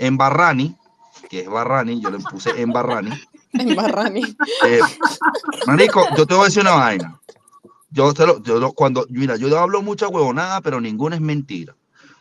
en Barrani, que es Barrani, yo le puse en Barrani. En Barrani. Eh, marico, yo te voy a decir una vaina. Yo, te lo, yo lo- cuando, mira, yo hablo mucha huevonada, pero ninguna es mentira.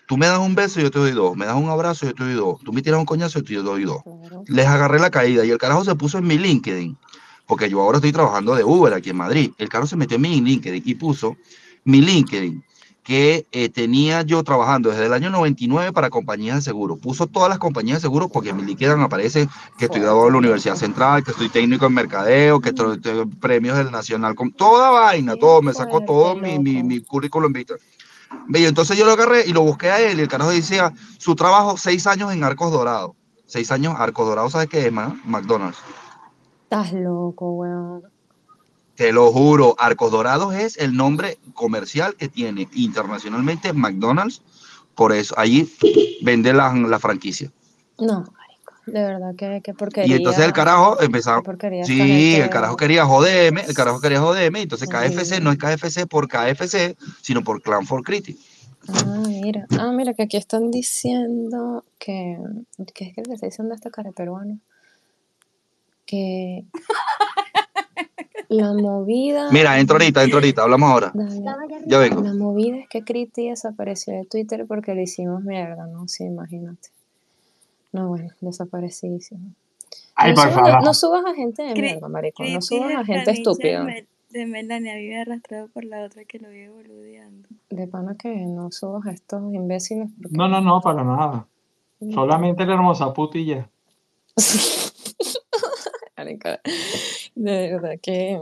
Tú me das un beso, yo te doy dos. Me das un abrazo, yo te doy dos. Tú me tiras un coñazo, yo te doy dos. Claro. Les agarré la caída y el carajo se puso en mi LinkedIn, porque yo ahora estoy trabajando de Uber aquí en Madrid. El carajo se metió en mi LinkedIn y puso mi LinkedIn, que eh, tenía yo trabajando desde el año 99 para compañías de seguro. Puso todas las compañías de seguro porque en mi LinkedIn aparece que estoy graduado en la Universidad Central, que estoy técnico en mercadeo, que estoy, tengo premios del Nacional, con toda vaina, todo, me sacó todo mi, mi, mi currículum vitae. Y entonces yo lo agarré y lo busqué a él y el carajo decía su trabajo seis años en Arcos Dorados. Seis años Arcos Dorados, ¿sabes qué es, man? McDonald's. Estás loco, weón. Te lo juro, Arcos Dorados es el nombre comercial que tiene internacionalmente McDonald's. Por eso, allí vende la, la franquicia. No. De verdad que, que porquería. Y entonces el carajo empezaba. Sí, el carajo quería joderme, el carajo quería joderme. Entonces. KFC no es KFC por KFC, sino por Clan for Critic. Ah, mira. Ah, mira, que aquí están diciendo que. ¿Qué es que está diciendo este cara peruano? Que. La movida. Mira, entra ahorita, entra ahorita, hablamos ahora. Dale. Ya vengo. La movida es que Criti desapareció de Twitter porque le hicimos mierda, ¿no? Sí, imagínate. No, bueno, desaparecidísimo. Ay, no, por subas, favor. no subas a gente de mierda, marico. No Cristi subas a gente estúpida. De, Melania vive arrastrado por la otra que lo vive boludeando. De pana que no subas a estos imbéciles. Porque... No, no, no, para nada. Solamente la hermosa puta Marico, De verdad que.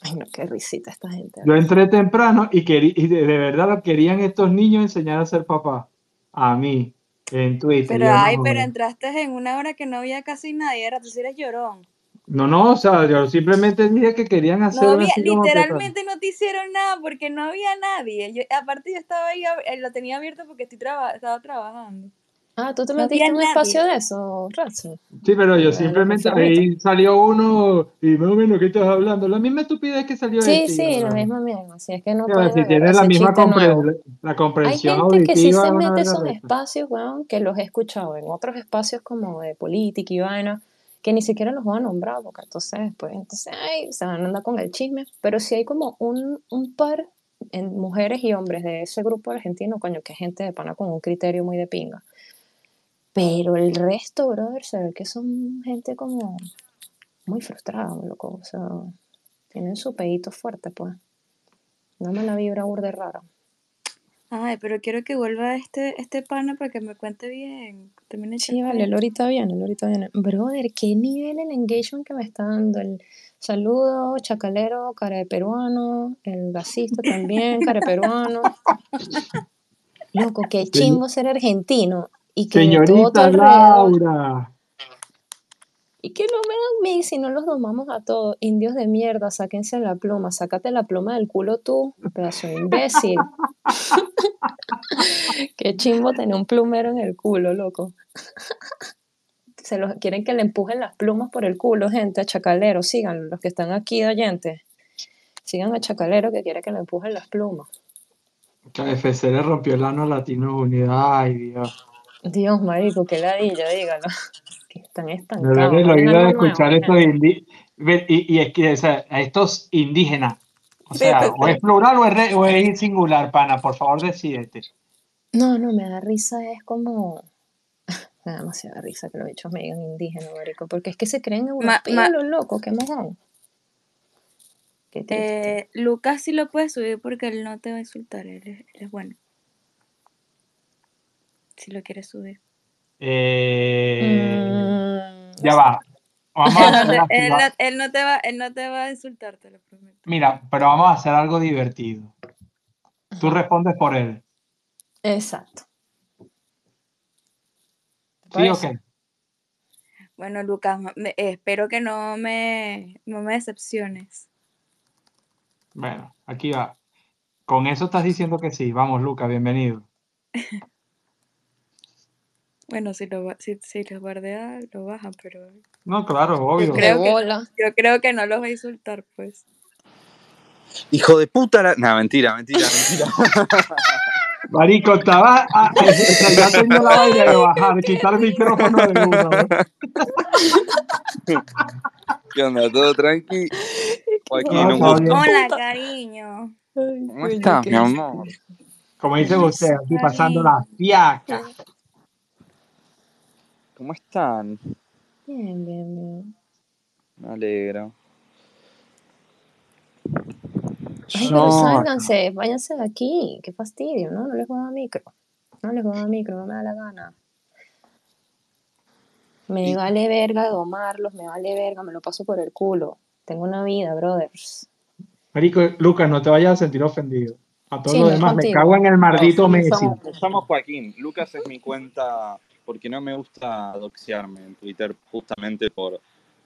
Ay, no, qué risita esta gente. Yo entré temprano y, querí- y de, de verdad lo querían estos niños enseñar a ser papá. A mí, en Twitter. Pero no, ay, pero entraste en una hora que no había casi nadie, era tú sí eres llorón. no, no, o sea, yo simplemente dije que querían hacer No había, literalmente no te hicieron nada porque no había nadie. Yo, aparte yo estaba ahí, eh, lo tenía abierto porque estoy traba- estaba trabajando. Ah, ¿tú te No metiste había en un espacio de eso, Ratso? Sí, pero yo simplemente ahí salió uno y más o menos, ¿qué estás hablando? La misma estupidez que salió Sí, este, sí, la misma mierda. Si es que no pueden si tienes la misma chiste nuevo. compre- la Hay comprensión gente que sí auditiva se mete esos espacios, weón, que los he escuchado en otros espacios como de política y vaina, que ni siquiera los voy a nombrar, porque entonces, pues, entonces, ay, se van a andar con el chisme. Pero sí hay como un, un par en mujeres y hombres de ese grupo argentino, coño, que es gente de pana con un criterio muy de pinga. Pero el resto, brother, se ve que son gente como muy frustrada, muy loco. O sea, tienen su pedito fuerte, pues. No me la vibra burde rara. Ay, pero quiero que vuelva este, este pana para que me cuente bien. Termine Sí, vale, él ahorita viene, él ahorita viene. Brother, qué nivel el engagement que me está dando. El saludo, chacalero, cara de peruano, el gasista también, cara de peruano. Loco, qué chimbo ser argentino. Y que todo Señorita alrededor. Laura. Y que no me dan mí si no los domamos a todos. Indios de mierda, sáquense la pluma, sácate la pluma del culo tú, pedazo de imbécil. Qué chimbo tener un plumero en el culo, loco. Se los quieren que le empujen las plumas por el culo, gente, a Chacalero, síganlo, los que están aquí de oyentes. Sigan a Chacalero que quiere que le empujen las plumas. KFC le rompió el ano a Latinos Unidos. Ay, Dios. Dios, marico, qué ladilla, dígalo. Que están estancados. duele el hablen oído de algo nuevo, escuchar estos indi- ve- y, y es que o sea, a estos indígenas. O sea, sí, o es plural o es, re- o es singular, pana. Por favor, decídete. No, no, me da risa, es como. Me da demasiada risa que los bichos me digan indígena, marico, porque es que se creen europeos los locos, qué mojón. Qué. Eh, Lucas sí lo puede subir porque él no te va a insultar, él es, él es bueno. Si lo quieres subir. Eh, Mm, ya va. Vamos a Él no, hacer te, él va- no- él no te va, él no te va a insultar, te lo prometo. Mira, pero vamos a hacer algo divertido. Tú respondes por él. Exacto. ¿Te ¿Sí o parece? qué? Bueno, Lucas, me- eh, espero que no me, no me decepciones. Bueno, aquí va. Con eso estás diciendo que sí. Vamos, Luca, bienvenido. Bueno, si lo, si, si lo guardea, lo baja, pero No, claro, obvio. Yo creo que- yo creo que no los va a insultar, pues. Hijo de puta. La... No, mentira, mentira, mentira. Marico, estaba. ah, o sea, ya tenía la vaina de bajar, quitar el micrófono de uno. ¿no? ¿Qué onda? ¿Todo tranqui? Joaquín, No, un está gusto. bien. Hola, cariño. ¿Cómo estás, mi amor? Como dice usted, aquí pasando la fiaca. ¿Cómo están? Bien, bien, bien. Me alegro. Ay, No, pero sálganse, váyanse de aquí. Qué fastidio, ¿no? No les jodan micro. No les jodan micro, no me da la gana. Me Y- vale verga domarlos, me vale verga, me lo paso por el culo. Tengo una vida, brothers. Marico, Lucas, no te vayas a sentir ofendido. A todos Sí, los no demás, me cago en el No, maldito yo me Messi. llamo Joaquín. Lucas es mi cuenta porque no me gusta doxearme en Twitter justamente por,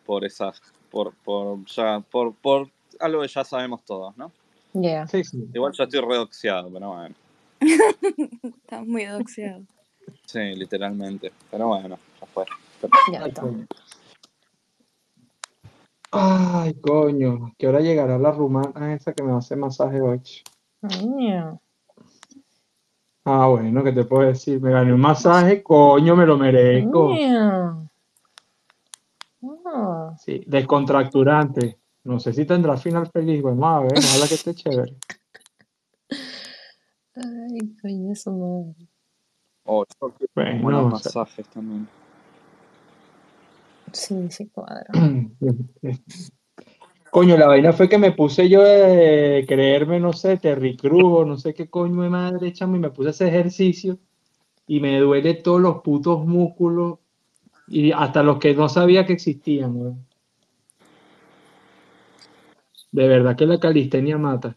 por esas, por, por, ya, por, por algo que ya sabemos todos, ¿no? Yeah, Sí, sí. Igual yo estoy redoxeado, pero bueno. Estás muy doxeado. Sí, literalmente. Pero bueno, ya fue. ya Ay, está. coño. Ay, coño. ¿Qué hora llegará la rumana esa que me va a hacer masaje hoy? Coño. Ah, bueno, ¿qué te puedo decir? Me gané un masaje, coño, me lo merezco. Ah, Sí, descontracturante. No sé si tendrá final feliz. Vamos a ver, ojalá que esté chévere. Ay, coño, su madre. Oh, Bueno, buenos o sea, masajes también. Sí, sí cuadra. Coño, la vaina fue que me puse yo de creerme, no sé, Terry Cruz o no sé qué coño de madre, chamo, y me puse a hacer ejercicio y me duele todos los putos músculos y hasta los que no sabía que existían, weón. De verdad que la calistenia mata.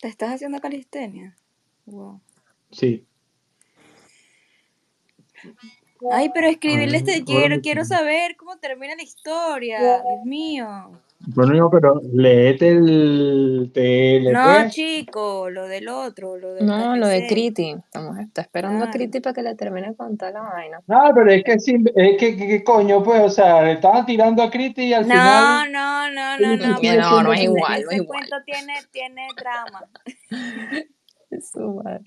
¿Te estás haciendo calistenia? Wow. Sí. Ay, pero escribirle Ay, este quiero, quiero saber cómo termina la historia. Dios mío. Bueno, no, pero léete el TL, No, pues. chico, lo del otro, lo del No, lo de. Criti. Estamos, está esperando a Claro. Criti para que le termine de contar la vaina. No, pero es que, es que, que- que coño, pues, o sea, le estaban tirando a Criti y al No, final no, no, no, no. Bueno, siendo no es Ese, igual, no es ese igual. cuento tiene, tiene drama. Su madre.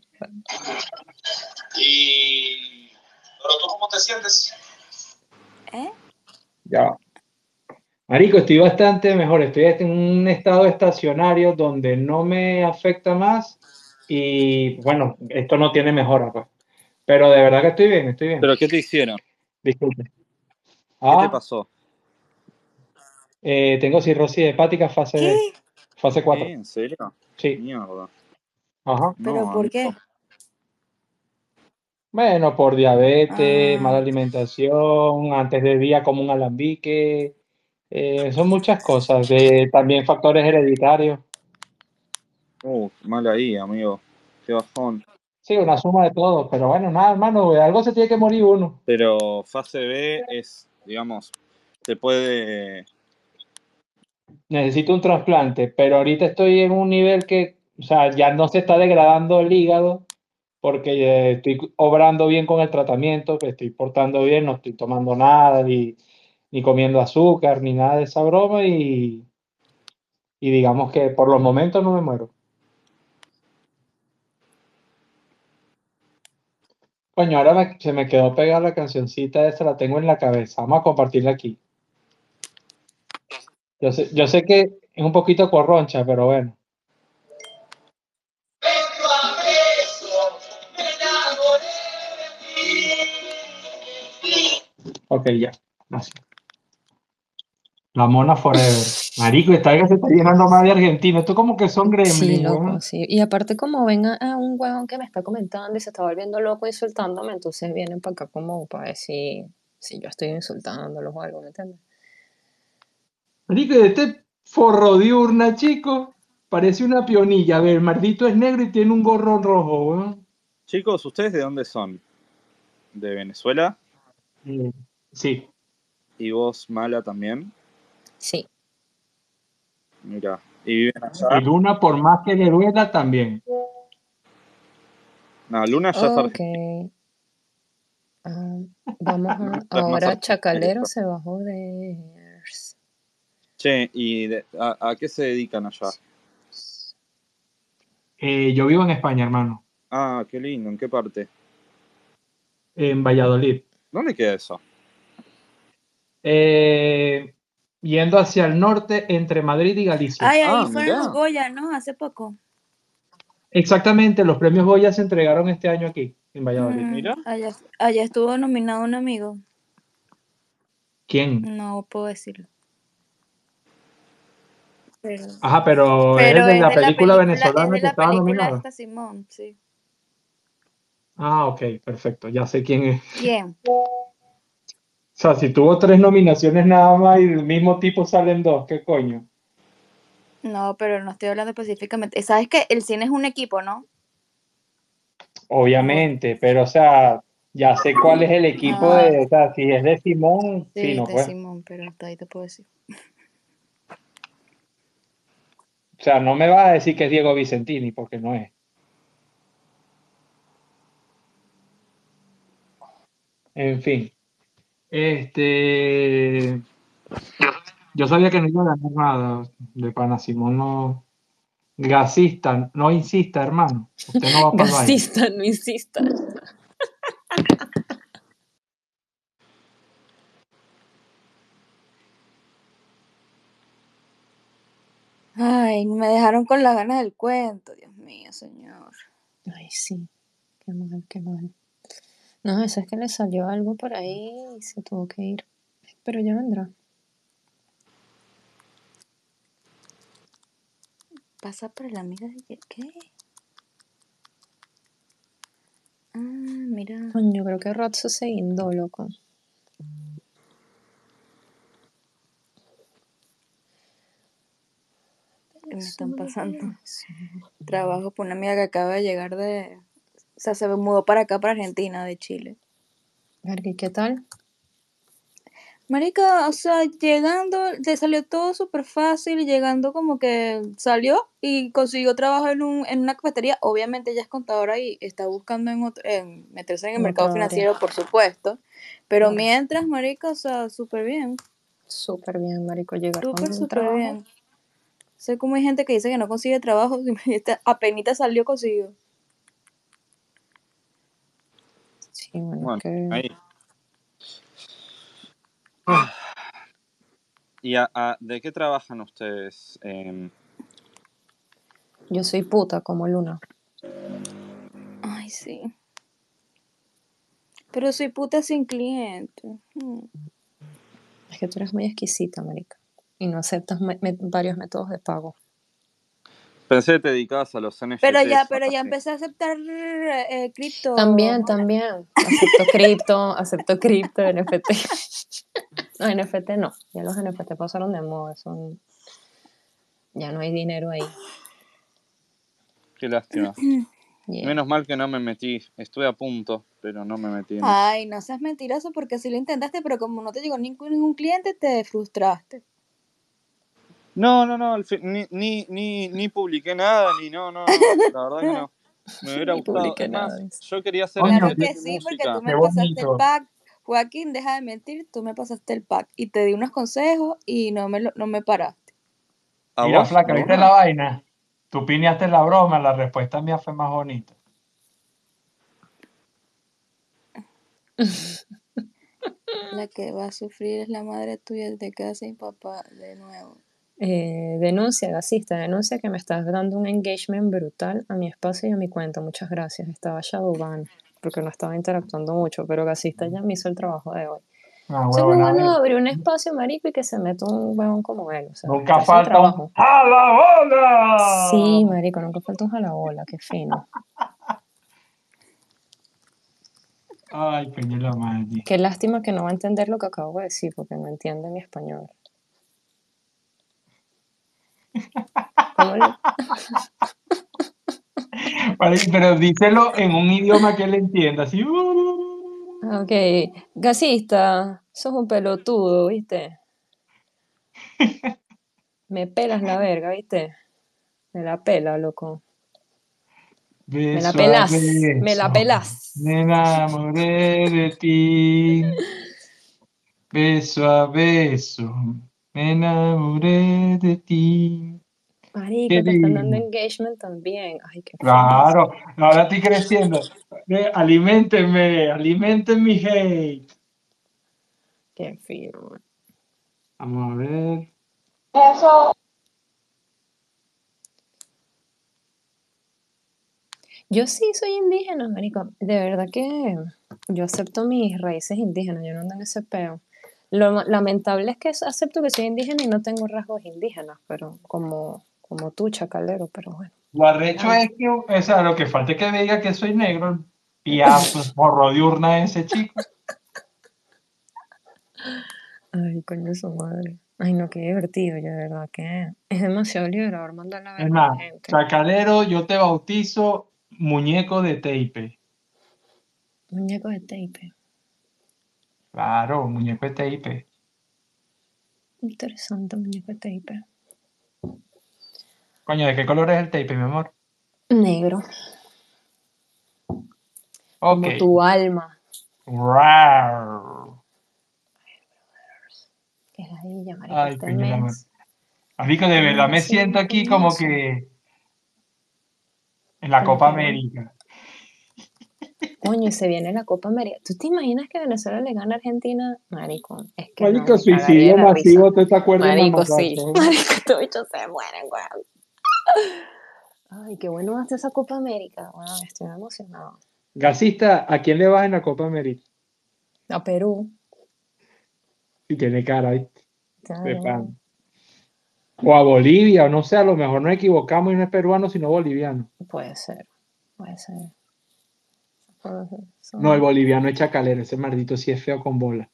Y... Pero tú cómo te sientes? ¿Eh? Ya. Marico, estoy bastante mejor. Estoy en un estado estacionario donde no me afecta más y bueno, esto no tiene mejora, pues. Pero de verdad que estoy bien, estoy bien. ¿Pero qué te hicieron? Disculpe. ¿Qué te Ah, pasó? eh, tengo cirrosis hepática fase, ¿Qué? fase 4. ¿Qué? ¿En serio? Sí, Mierda. ajá. ¿Pero No, por qué? Bueno, por diabetes, Ah. mala alimentación, antes de día como un alambique, eh, son muchas cosas. De, también factores hereditarios. Uh, mal ahí, amigo. Qué bajón. Sí, una suma de todo, pero bueno, nada, hermano, algo se tiene que morir uno. Pero fase B es, digamos, te puede. Necesito un trasplante, pero ahorita estoy en un nivel que, o sea, ya no se está degradando el hígado porque eh, estoy obrando bien con el tratamiento, que estoy portando bien, no estoy tomando nada, ni, ni comiendo azúcar, ni nada de esa broma y, y digamos que por los momentos no me muero. Coño, ahora me- se me quedó pegada la cancioncita esa, la tengo en la cabeza. Vamos a compartirla aquí. Yo sé, yo sé que es un poquito corroncha, pero bueno. Ok, ya. Así. La Mona Forever. Marico, esta vez se está llenando más de argentino. Esto como que son Sí, gremlins, loco, weón. sí. Y aparte como ven a, a un huevón que me está comentando y se está volviendo loco insultándome, entonces vienen para acá como para decir si yo estoy insultándolos o algo, ¿me entiendes? Marico, este forro diurna, chico, parece una pionilla. A ver, el maldito es negro y tiene un gorro rojo, weón. Chicos, ¿ustedes de dónde son? ¿De Venezuela? Eh, sí. ¿Y vos, Mala, también? Sí. Mira. ¿Y viven Y? Luna, por más que le duela, también. No, Luna ya es Ok. argentina. Ah, vamos a... Es Ahora Chacalero se bajó de... Che, ¿y de- a, a qué se dedican allá? Eh, yo vivo en España, hermano. Ah, qué lindo. ¿En qué parte? en Valladolid. ¿Dónde queda eso? Eh, yendo hacia el norte entre Madrid y Galicia. Ay, ahí Ah, fueron los Goya, ¿no? Hace poco. Exactamente, los premios Goya se entregaron este año aquí, en Valladolid. Mm, mira. allá, allá estuvo nominado un amigo. ¿Quién? No puedo decirlo. Pero, Ajá, pero, pero es de es la de película venezolana de que estaba nominada. Simón, sí. Ah, ok, perfecto, ya sé quién es. ¿Quién? O sea, si tuvo tres nominaciones nada más y del mismo tipo salen dos, ¿qué coño? No, pero no estoy hablando específicamente. Sabes que el cine es un equipo, ¿no? Obviamente, pero o sea, ya sé cuál es el equipo Ah. de, o sea, si es de Simón, Sí, sí, no de pues. Simón, pero hasta ahí te puedo decir. O sea, no me vas a decir que es Diego Vicentini, porque no es. En fin. Este. Yo sabía que no iba a ganar nada de pana Simón, no. Gasista, no insista, hermano. Usted no va para. Gasista, no insista. Ay, me dejaron con las ganas del cuento, Dios mío, señor. Ay, sí. Qué mal, qué mal. No, eso es que le salió algo por ahí y se tuvo que ir. Pero ya vendrá. Pasa por la amiga de... ¿Qué? Ah, mira. Coño, creo que Ratso se guindó, loco. ¿Qué me están pasando? Trabajo por una amiga que acaba de llegar de... O sea, se mudó para acá, para Argentina, de Chile. ¿y qué tal? Marica, o sea, llegando, le salió todo súper fácil, llegando como que salió y consiguió trabajo en, un, en una cafetería. Obviamente ella es contadora y está buscando en, otro- en meterse en el mercado financiero, por supuesto. Pero mientras, marica, o sea, súper bien, Súper bien, marico, llegar con súper, trabajo. bien. Sé cómo hay gente que dice que no consigue trabajo, apenita salió, consiguió. Sí, bueno, que... ahí. ¿Y a- a- de qué trabajan ustedes? Em, Yo soy puta como Luna. Ay, sí. Pero soy puta sin cliente. Mm. Es que tú eres muy exquisita, marica. Y no aceptas me- me- varios métodos de pago. Pensé que te dedicabas a los NFTs. Pero ya, pero ya empecé a aceptar eh, cripto. También, también. Acepto cripto, acepto cripto, NFT. No, NFT no. Ya los NFT pasaron de moda. Son... Ya no hay dinero ahí. Qué lástima. Yeah. Menos mal que no me metí. Estuve a punto, pero no me metí. en- Ay, no seas mentiroso porque si lo intentaste, pero como no te llegó ningún, ningún cliente, te frustraste. No, no, no. ni, ni, ni, ni publiqué nada, ni no, no. La verdad que no. Me hubiera gustado. nada, yo quería hacer Claro que sí, porque tú me pasaste el pack. Joaquín, deja de mentir, tú me pasaste el pack y te di unos consejos y no me, lo- no me paraste. ¿A Mira, vos? flaca, ¿viste la vaina? Tú piñaste la broma, la respuesta mía fue más bonita. La que va a sufrir es la madre tuya, te quedas sin papá de nuevo. Eh, denuncia, gasista, denuncia que me estás dando un engagement brutal a mi espacio y a mi cuenta. Muchas gracias. Estaba Shadowban porque no estaba interactuando mucho, pero gasista ya me hizo el trajo de hoy. Ah, lo huevona, bueno eh. abrir un espacio, marico, y que se meta un huevón como él. O sea, Nunca falta un trabajo. ¡A la bola! Sí, marico, nunca falta un jalabola, qué fino. Ay, coño la madre. Qué lástima que no va a entender lo que acabo de decir, porque no entiende mi español. ¿Cómo le- Vale, Pero díselo en un idioma que él entienda, así. Ah, Ok, gasista, sos un pelotudo, ¿viste? Me pelas la verga, ¿viste? Me la pela, loco. Me la pelas, me la pelas. Me enamoré de ti. Beso a beso, me enamoré de ti. Marico, Qué te están dando engagement también. Ay, qué. Claro, ahora estoy creciendo. Ve, Aliméntenme, alimenten mi hate. Qué fino. man. Vamos a ver. Yo sí soy indígena, marico. De verdad que yo acepto mis raíces indígenas. Yo no ando en ese peo. Lo lamentable es que acepto que soy indígena y no tengo rasgos indígenas, pero como, como tú, chacalero, pero bueno. Lo arrecho es que, o sea, lo que falta es que me diga que soy negro. Y ya, pues, morro diurna ese chico. Ay, coño, su madre. Ay, no, qué divertido, ya, de verdad que es demasiado liberador a la gente. chacalero, yo te bautizo muñeco de tape. Muñeco de tape. Claro, muñeco de tape. Interesante, muñeco de tape. Coño, ¿de qué color es el tape, mi amor? Negro, como tu alma. Rar. Que es la ella, marico, Ay, este coño. Amigo, de verdad me siento aquí como que en la Copa América. Coño, y se viene la Copa América. ¿Tú te imaginas que Venezuela le gana a Argentina? Marico, es que no, Marico, cagaría suicidio masivo, ¿tú te acuerdas? Marico, sí. Marico, estos bichos se mueren, weón. Ay, qué bueno ser esa Copa América. Wow, estoy emocionada. Gasista, ¿a quién le vas en la Copa América? A Perú. Si tiene cara ¿viste? O a Bolivia, o no sé, a lo mejor nos equivocamos y no es peruano, sino boliviano. Puede ser, puede ser. Son- No, el boliviano es chacalero, ese maldito sí es feo con bola.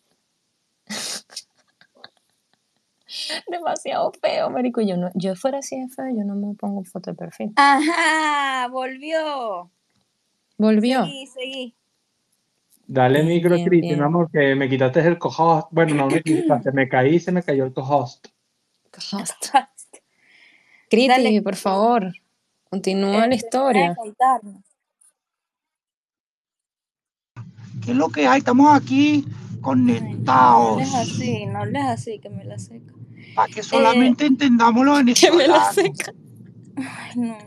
Demasiado feo, marico. Yo no, yo fuera así de feo, yo no me pongo foto de perfil. Ajá, volvió. Volvió. Seguí, seguí. Dale Bien, micro, bien, Cristi, bien. mi amor, que me quitaste el cohost. Bueno, no me quitaste, me caí se me cayó el cohost. Host. Criti, Dale. por favor, continúa la Este, historia. contarnos. ¿Qué es lo que hay? Estamos aquí Ay, no conectados les así, no les así, que me la seca. para que solamente entendamos los Que me la venezolanos. seca. Ay, no.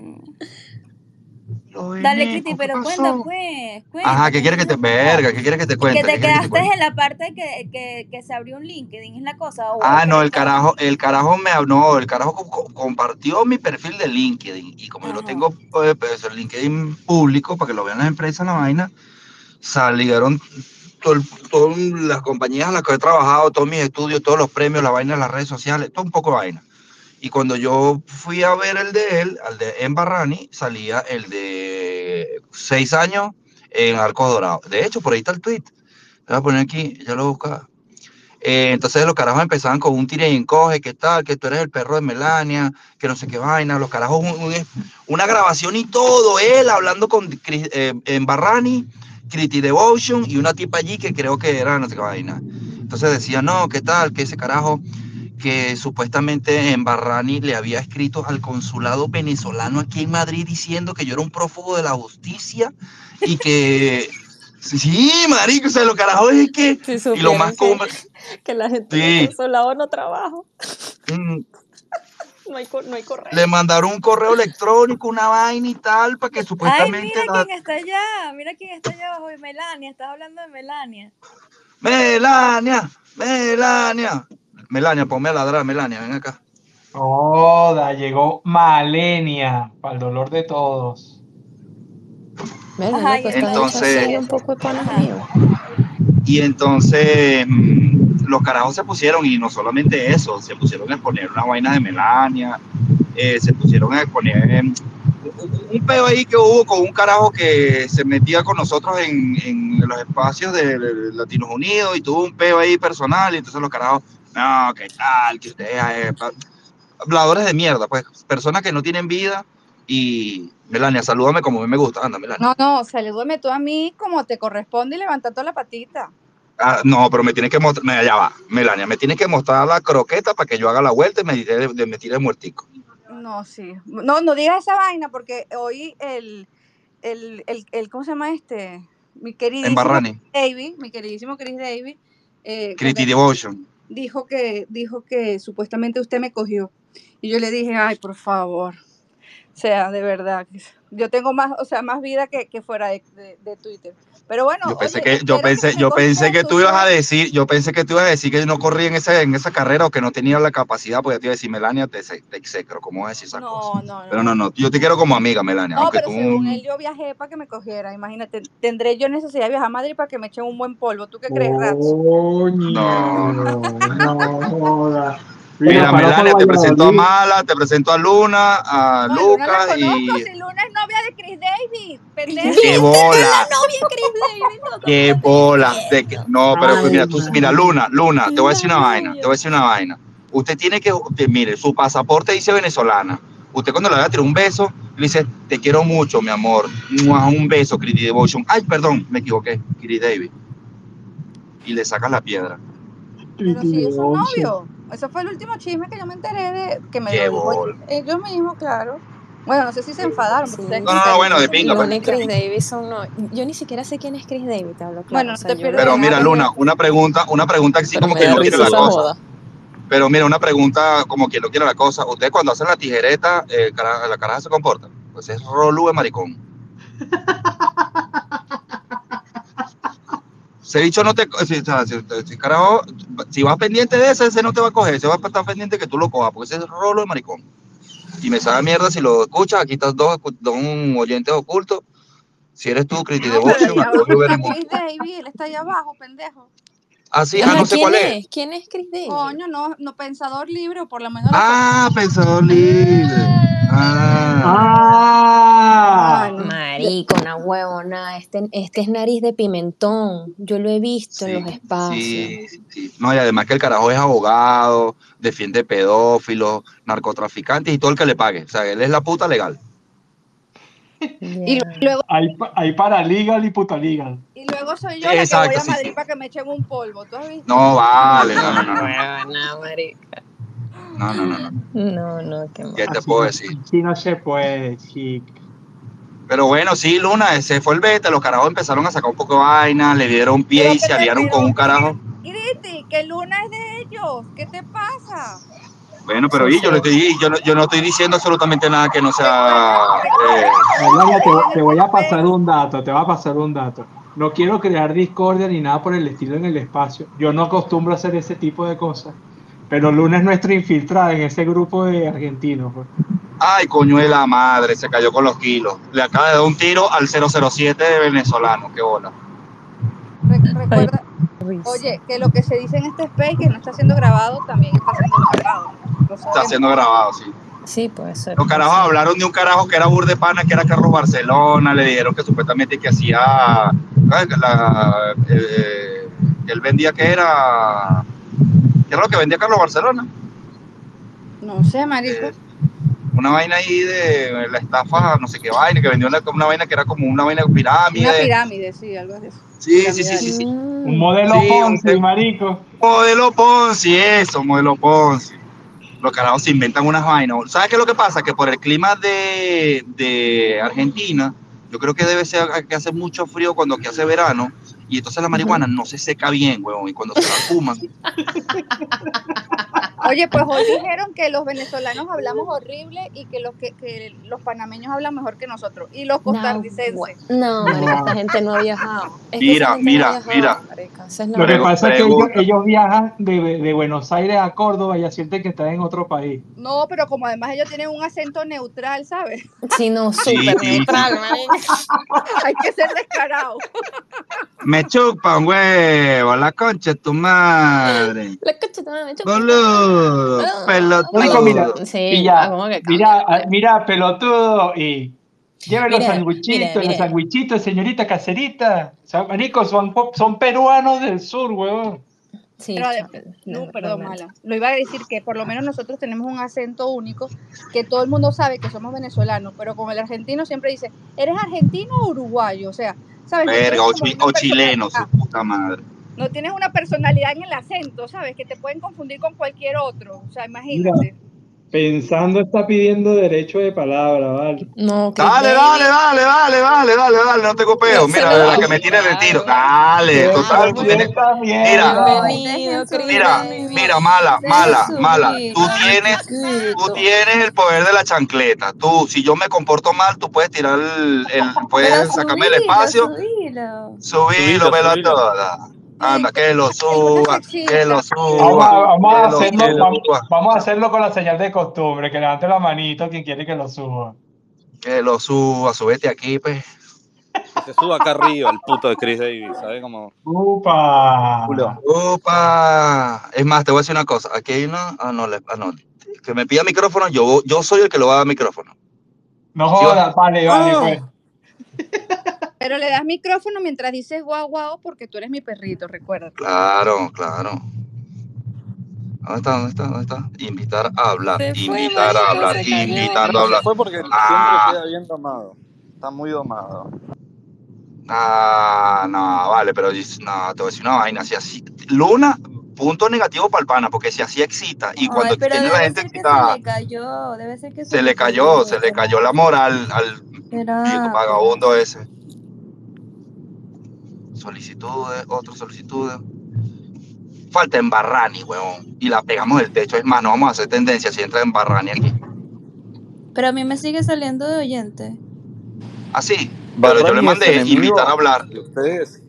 Los Dale, ¿qué pero pasó? cuenta, pues. Cuenta, Ajá, ¿qué quiere que te verga? ¿Qué quiere que te cuente? Que ¿Qué te quiere que te quedaste en la parte que, que, que se abrió un LinkedIn, es la cosa. Ah, no, el carajo, el carajo me no, el carajo co- co- compartió mi perfil de LinkedIn y como yo lo tengo eh, pues, el LinkedIn público para que lo vean las empresas la vaina, salieron todas las compañías en las que he trabajado, todos mis estudios, todos los premios, la vaina en las redes sociales, todo un poco vaina. Y cuando yo fui a ver el de él, al de en Barrani, salía el de seis años en Arcos Dorados. De hecho, por ahí está el tweet. Lo voy a poner aquí, ya lo buscaba. Eh, entonces los carajos empezaban con un tire y encoge, ¿qué tal? Que tú eres el perro de Melania, que no sé qué vaina. Los carajos, un- un- una grabación y todo, él hablando con eh, en Barrani, Criti Devotion y una tipa allí que creo que era no sé qué vaina. Entonces decía, no, ¿qué tal? Que ese carajo que supuestamente en Barrani le había escrito al consulado venezolano aquí en Madrid diciendo que yo era un prófugo de la justicia y que sí, marico, o sea, lo carajo es que y lo más que, que la gente Sí. de consulado no trabaja. No hay, co- no hay correo. le mandaron un correo electrónico, una vaina y tal, para que Ay, supuestamente mira la- quién está allá, mira quién está allá abajo, Melania, estás hablando de Melania. Melania, Melania, Melania, ponme a ladrar, Melania, ven acá. Toda, llegó Malenia, para el dolor de todos. Ajá, bicha entonces- un poco de. Y entonces mm, los carajos se pusieron, y no solamente eso, se pusieron a exponer una vaina de Melania, eh, se pusieron a exponer em, un, peo ahí que hubo con un carajo que se metía con nosotros en, los espacios de Latinos Unidos y tuvo un peo ahí personal, y entonces los carajos, no, que tal, que ustedes, eh, habladores de mierda, pues, personas que no tienen vida. Y Melania, salúdame como a mí me gusta, anda, Melania. No, no, salúdame tú a mí como te corresponde y levanta toda la patita. Ah, no, pero me tiene que mostrar, ya va, Melania, me tiene que mostrar la croqueta para que yo haga la vuelta y me tire, de, me tire muertico. No, sí. No, no digas esa vaina porque hoy el, el, el, el ¿cómo se llama este? Mi En queridísimo David, mi queridísimo Chris David, eh, Devotion. dijo que dijo que supuestamente usted me cogió. Y yo le dije, ay, por favor. O sea, de verdad. Yo tengo más, o sea, más vida que, que fuera de, de- de Twitter. Pero bueno, Yo pensé oye, que, yo pensé, yo pensé que tú ibas a decir, yo pensé que tú ibas a decir que no corría en esa, en esa carrera o que no tenía la capacidad, porque te iba a decir, Melania, te, execro, ¿cómo vas a decir esa cosa? No, no, Pero no, no, yo te quiero como amiga, Melania, No, aunque pero tú... según él yo viajé para que me cogiera. Imagínate, tendré yo necesidad de viajar a Madrid para que me echen un buen polvo. ¿Tú qué crees, Rats? Coño, No, no joda. Mira, Mira, Melania, te presento a. Mala, te presento a Luna, a No, Lucas conozco. y... Si Luna es novia de Chris David, pendejo. ¡Qué bola! Chris ¡Qué ¿qué estás bola! De que- no, pero Ay, mira, tú, mira, Luna, Luna, te voy a decir una No, vaina, te voy a decir una vaina. Usted tiene que, mire, su pasaporte dice venezolana. Usted cuando le va a tirar un beso, le dice, te quiero mucho, mi amor. Un beso, Kitty Devotion. Ay, perdón, me equivoqué, Kitty David. Y le sacas la piedra. Pero si son Devotion. novios. Eso fue el último chisme que yo me enteré de que me ¡Qué lo dijo ellos mismos, claro. Bueno, no sé si se enfadaron, Sí. No, no, bueno, de pinga, pues. Luna y infancia. Chris David son no. Yo ni siquiera sé quién es Chris David, te hablo claro. Bueno, O no sea, te Pero mira. Luna, una pregunta, una pregunta así pero como que no quiere la cosa. joda. Pero mira, una pregunta como quien no quiere la cosa. Ustedes cuando hacen la tijereta, eh, cara- la caraja se comporta. Pues es rolú de maricón. Ese bicho no te... Si, si, carajo, si vas pendiente de ese, ese no te va a coger. Ese va a estar pendiente que tú lo cojas, porque ese es rolo de maricón. Y me sabe mierda si lo escuchas. Aquí están dos, dos oyentes ocultos. Si eres tú, Criti abajo lo está él allá abajo, pendejo. Ah, sí, ah, Ajá, no sé ¿quién cuál es? es. ¿Quién es Chris? Coño, no, no pensador libre, o por lo menos lo Ah, pensador libre. Ah. Ah, Ay. Marico, una huevona. Este, este es nariz de pimentón. Yo lo he visto en los espacios. sí, sí. No, y además que el carajo es abogado, defiende pedófilos, narcotraficantes y todo el que le pague. O sea, él es la puta legal. Y luego, hay, hay para legal y puta legal. y luego soy yo la que Exacto, voy a sí, Madrid sí. para que me echen un polvo. ¿Tú has visto? No, vale, no, no, no, no, marica. no, no, no, no. No, no, qué mal. ¿Qué te Así puedo no- decir? así no se puede, chica. Pero bueno, sí, Luna, ese fue el beta, los carajos empezaron a sacar un poco de vaina, le dieron pie Pero y se aliaron con un carajo. Griti, que Luna es de ellos. ¿Qué te pasa? Bueno, pero Sí, y yo, le estoy, yo, no, yo no estoy diciendo absolutamente nada que no sea... eh, te, te voy a pasar un dato, te voy a pasar un dato. No quiero crear discordia ni nada por el estilo en el espacio. Yo no acostumbro a hacer ese tipo de cosas. Pero Luna es nuestra infiltrada en ese grupo de argentinos. pues. Ay, coño de la madre, se cayó con los kilos. Le acaba de dar un tiro al 007 de venezolano, qué bola. Re- recuerda. Oye, que lo que se dice en este space que no está siendo grabado también está siendo grabado. Está siendo grabado, sí. Sí, puede ser. Los carajos hablaron de un carajo que era Burdepana, que era Carlos Barcelona, le dijeron que supuestamente que hacía, la- eh, él vendía que era, ¿qué era lo que vendía Carlos Barcelona? No sé, marico. Eh, una vaina ahí de la estafa, no sé qué vaina, que vendió una, una vaina que era como una vaina de pirámide. Una pirámide, sí, algo de eso. sí, sí, sí, sí, sí. Un modelo Sí, Ponzi, un- marico. Modelo Ponzi, eso, modelo Ponzi. Los carajos se inventan unas vainas. ¿Sabes qué es lo que pasa? Que por el clima de, de Argentina, yo creo que debe ser que hace mucho frío cuando que hace verano, y entonces la marihuana no se seca bien, huevón, y cuando se la fuman, Oye, pues hoy dijeron que los venezolanos hablamos horrible y que los que, que los panameños hablan mejor que nosotros y los No, costarricenses. no, marica, esta gente no ha viajado. Es Mira, mira, no viajado, mira. marica, es Lo que pasa es que ellos, ellos viajan de, de Buenos Aires a Córdoba y sienten que están en otro país. No, pero como además ellos tienen un acento neutral, ¿sabes? Sí, no, Sí, súper sí, neutral, marica. Hay que ser descarado. Me chupan, huevo, la concha de tu madre. La coche te va a echar- Boludo, No, Marico, mira, pelotudo. Sí, mira, ah, mira, pelotudo, y lleve los Mira, sandwichitos, mira, los mira. sandwichitos, señorita caserita. O sea, marico, son, son peruanos del sur, huevón. Sí, Pero de- No, no, perdón, realmente. mala. Lo iba a decir que por lo menos nosotros tenemos un acento único que todo el mundo sabe que somos venezolanos, pero como el argentino siempre dice, ¿eres argentino o uruguayo? O sea, ¿sabes? Verga, o, chi- o chileno, su personalidad. puta madre. No tienes una personalidad en el acento, ¿sabes? Que te pueden confundir con cualquier otro. O sea, imagínate. Pensando está pidiendo derecho de palabra, ¿vale? No, Dale, dale, dale, dale, dale, dale, dale, no te copeo. Mira, de la que me tire el tiro. Dale, total, tú tienes. Mira, mira, mala, De mala, mala. Tú tienes, tú tienes el poder de la chancleta. Tú, si yo me comporto mal, tú puedes tirar el, puedes sacarme el espacio, subilo. toda. Anda, que lo suba, que lo. Vamos suba, a, vamos a que hacerlo, que lo vamos, suba, vamos a hacerlo con la señal de costumbre, que levante la manito quien quiere que lo suba. que lo suba, subete aquí, pues. Que se suba acá arriba el puto de Chris Davis, ¿sabes? Como ¡Upa! Opa. Es más, te voy a decir una cosa. Aquí hay una. Ah, no, le- ah, no. Que me pida micrófono, yo, yo soy el que lo va a dar micrófono. No ¿Sí o jodas, vale, vale, Oh. pues. Pero le das micrófono mientras dices guau guau porque tú eres mi perrito, recuerda. Claro, claro. ¿Dónde está? ¿Dónde está? ¿Dónde está? Invitar a hablar. Se fue, Invitar a hablar. se. Invitando a se hablar. fue porque Ah. siempre queda bien domado. Está muy domado. Ah, no, vale, pero no, te voy a decir una vaina. Si así. Luna, punto negativo para el pana, porque si así excita y cuando Ay, tiene la debe gente ser que se le cayó, debe ser que se le cayó, se le cayó la moral al vagabundo ese. Solicitudes, otras solicitudes. Falta en Barrani, weón. Y la pegamos del techo. Es más, no vamos a hacer tendencia si entra en Barrani aquí. Pero a mí me sigue saliendo de oyente. Así. Pero yo le Barrani mandé invitar a hablar. ustedes.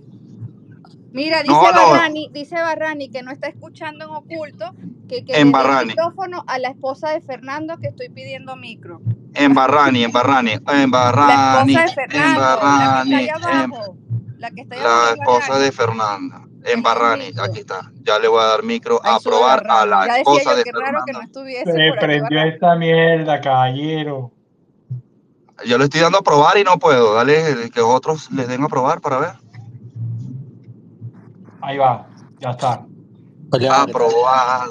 Mira, dice No, no. Barrani, dice Barrani que no está escuchando en oculto, que, que En Barrani. micrófono a la esposa de Fernando que estoy pidiendo micro. En Barrani, en Barrani, en La Barrani, esposa de en Fernando, Barrani, la que está allá en- abajo. La que está la esposa de Fernanda. En Barrani, aquí está. Ya le voy a dar micro a Ahí sube probar a la Ya decía esposa yo, de qué raro que no Fernanda. estuviese Se prendió Barrani. esta mierda, caballero. Yo le estoy dando a probar y no puedo. Dale que otros les den a probar para ver. Ahí va, ya está. A probar.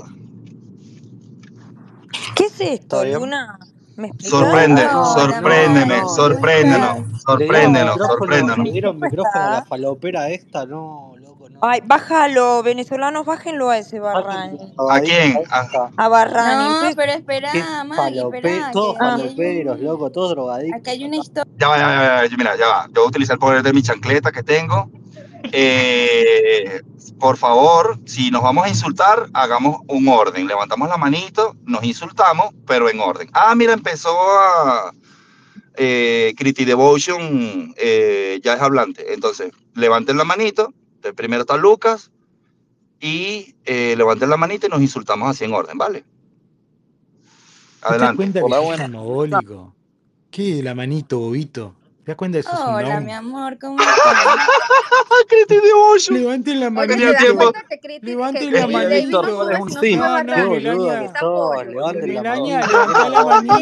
¿Qué es esto. Luna? ¿Me? Sorprende, No, sorpréndeme, no, no, sorpréndenos, dieron sorpréndenos, sorpréndenos. le dieron ¿Cómo micrófono a la falopera esta, no, loco, no. Ay, bájalo, venezolanos, bájenlo a ese Barrani. ¿A quién? A- A Barrani. No, pero espera, ¿Qué Maggie, falope- espera. todos faloperos, un- loco, todos drogadictos. Acá hay una historia. Ya va, ya va, ya va, mira, ya va. Yo voy a utilizar el poder de mi chancleta que tengo. Eh, por favor, si nos vamos a insultar, hagamos un orden. Levantamos la manito, nos insultamos, pero en orden. Ah, mira, empezó a eh, Criti Devotion, eh, ya es hablante. Entonces, levanten la manito. El primero está Lucas. Y eh, levanten la manita y nos insultamos así en orden, ¿vale? ¿Te das Adelante. que Hola? ¿Qué? La manito, bobito. ¿Te das cuenta Hola, mi amor, ¿cómo estás? Criti Devotion. Levanten la Oye, Tenía ¿te manito. das tiempo. Levanten la Davis Víctor, un No, levanten la.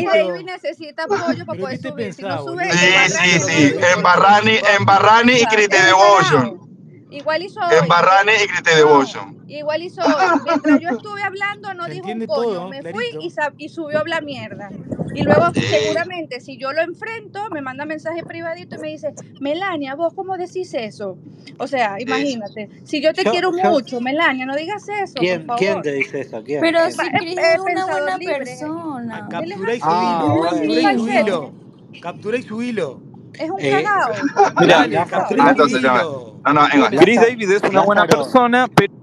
Davis necesita apoyo para ¿Pero poder subir. Si no sube? Sí, sí, sí. En Barrani, en Barrani y un Devotion. Igual hizo En hoy. Barrani y Criti Devotion. Igual hizo hoy. Mientras yo estuve hablando, no Se dijo un coño. todo, Me fui y, sab- y subió a hablar mierda. Y luego, Sí. seguramente, si yo lo enfrento, me manda mensaje privadito y me dice, Melania, ¿vos cómo decís eso? O sea, imagínate. Si yo te Yo- quiero yo- mucho, Melania, no digas eso, por ¿Quién, favor. ¿Quién te dice eso? ¿Quién? Pero ¿Quién? si Es- Chris es una buena libre. persona. Capturá y un bueno. Capturá y y subilo. es un cagao. Mira, y va. subilo. No, no, venga. Buena. Chris David es una buena persona, pero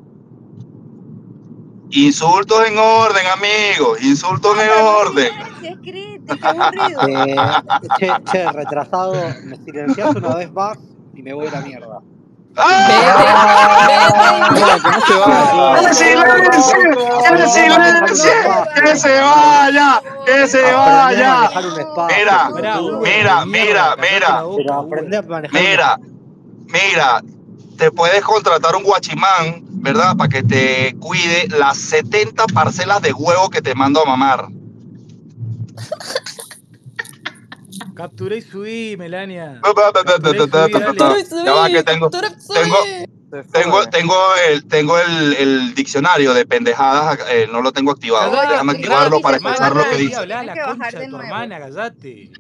Insultos en orden, amigos. Insultos en orden. Eh, che, che, retrasado, me silencias una vez más y me voy a la mierda. ¡Ah! que se vaya. ¡Que se vaya! ¡Que se vaya! Mira, mira, mira, mira. Mira, mira, te puedes contratar un guachimán, ¿verdad? Para que te cuide las 70 parcelas de huevo que te mando a mamar. Capturá y subí, Melania. Ya va que tengo, tengo, tengo, tengo el, tengo el, el diccionario de pendejadas, eh, no lo tengo activado. Déjame activarlo para escuchar lo que dice. La que bajar concha de tu nuevo. hermana, callate.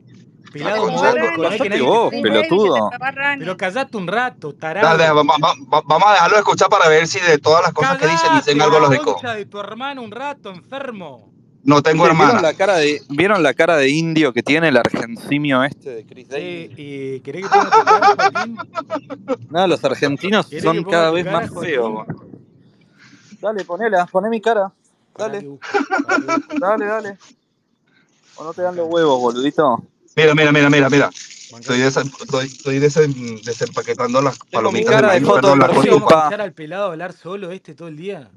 La Pelado vos, pelotudo. Pero callate un rato, tarado. Dale, va- va- va- vamos a dejarlo escuchar para ver si de todas las cosas que dicen dicen algo la lógico. de tu hermano un rato, enfermo. No tengo Che, ¿Vieron la cara de, ¿vieron la cara de indio que tiene el argensimio este de Chris Davis? eh, ¿querés que ponga? No, los argentinos ¿Querés son cada vez más feos. Dale, ponela, poné mi cara. Dale, dale, dale. O no te dan los huevos, boludito. Mira, mira, mira, mira, mira. Estoy, desa- estoy, estoy desempaquetando las Tengo mi palomitas de cara de maíz, foto perdón, de las ¿Vos ibas a perfil, cotufas. pa. escuchar al pelado hablar solo este todo el día?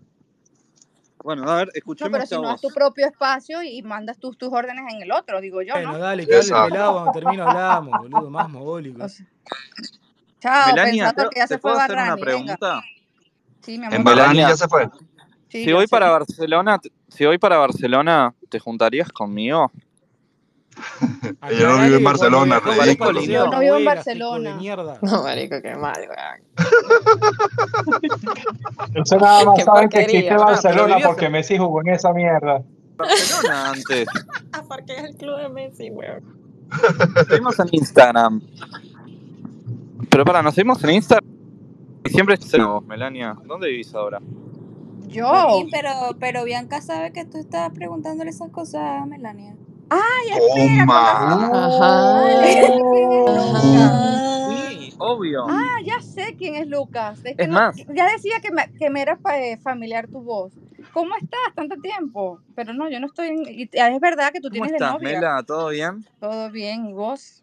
Bueno, a ver, No, escuchemos pero esta si no voz. tu propio espacio y mandas tus, tus órdenes en el otro, digo yo, Bueno, ¿no? dale, que hable el Exacto. pelado, cuando termine hablamos, boludo, más mogólico. O sea, chao, Melania, pensando ¿te, que ya te se fue hacer una Barrani, venga. pregunta? Sí, mi En amor. Barrani Melania, ya se fue. Sí, si voy sé. para Barcelona, si voy para Barcelona, ¿te juntarías conmigo? Ella no vive Aclarale en Barcelona, ridículo. lo Yo no vivo en Barcelona. mierda. No, marico, qué mal, weón. Eso nada más saben que existe Barcelona porque Messi jugó en esa mierda. Barcelona antes. Porque es el club de Messi, weón. Nos seguimos en Instagram. Pero para, nos seguimos en Instagram. Y siempre estamos, Melania. ¿Dónde vivís ahora? Yo. Joaquín, pero, pero Bianca sabe que tú estabas preguntándole esas cosas a Melania. Ay. Toma. Ajá. Lucas. Ajá. Sí, obvio. Ah, ya sé quién es Lucas. Es que Es no, más, ya decía que me, que me era eh, familiar tu voz. ¿Cómo estás? Tanto tiempo. Pero no, yo no estoy en... y es verdad que tú ¿cómo tienes de estás, novia. Mela? ¿Todo bien? Todo bien, ¿y vos?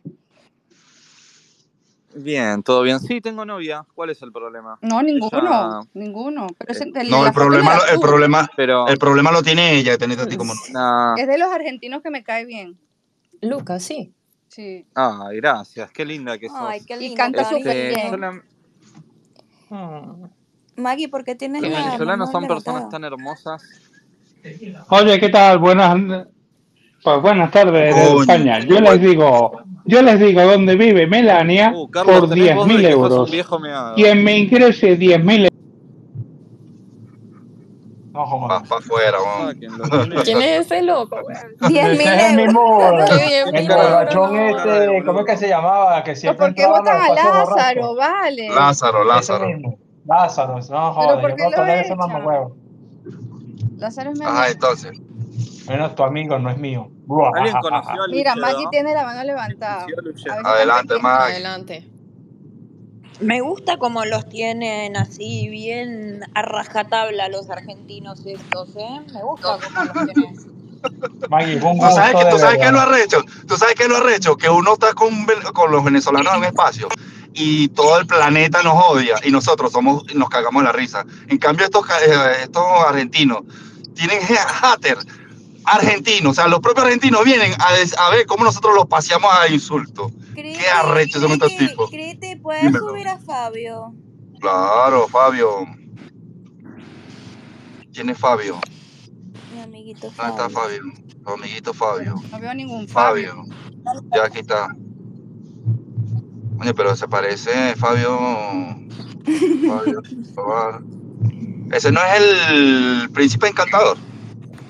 Bien, todo bien. Sí, tengo novia. ¿Cuál es el problema? No, ninguno, Ella. ninguno. Pero ese- el- No, el problema, el problema, pero. el problema lo tiene ella, tenés a ti como no. Es de los argentinos que me cae bien. Lucas, sí. Sí. Ah, gracias. Qué linda que Ay, sos. qué Y lindo, canta súper Este, bien. solam- Mm. Maggie, ¿por qué tienes los la venezolanos son personas tan hermosas. Oye, ¿qué tal? Buenas, pues buenas tardes desde Coño. España. Yo les digo, yo les digo dónde vive Melania Uh, Carlos, por tenés voz de 10.000 que sos un euros. Quien me ingrese 10.000 euros. No para afuera, vamos. Sáquenlo. ¿Quién ¿Quién es? es ese loco, weón? 10 Ese mil el euros. mismo, el borrachón no. de este, ¿cómo es que se llamaba? Que ¿Pero siempre por qué a Lázaro? Vale. Lázaro, Lázaro. Lázaro, no ¿Pero jodas, por yo lo tolerar ese mamahuevo. Lázaro es mi amigo. entonces. Bueno, tu amigo no es mío. ¿Alguien conoció a Mira, Maggie tiene la mano levantada. Adelante. Maggie. Adelante. Me gusta como los tienen así bien a rajatabla los argentinos estos, ¿eh? Me gusta como los tienen. Maggie, ¿Tú sabes, que, ¿Tú sabes qué lo verdad. arrecho? ¿Tú sabes qué lo arrecho? Que uno está con, los venezolanos en un espacio y todo el planeta nos odia y nosotros somos nos cagamos la risa. En cambio, estos, eh, estos argentinos tienen hater argentinos. O sea, los propios argentinos vienen a, des- a ver cómo nosotros los paseamos a insultos. Qué arrecho son estos tipos. Criti, ¿puedes Dímelo. subir a Fabio? Claro, Fabio. ¿Quién es Fabio? Mi amiguito ¿Dónde está Fabio. Fabio? Tu amiguito Fabio. No veo ningún Fabio. Fabio. Ya aquí está. Oye, pero se parece Fabio. Fabio. Ese no es el príncipe encantador.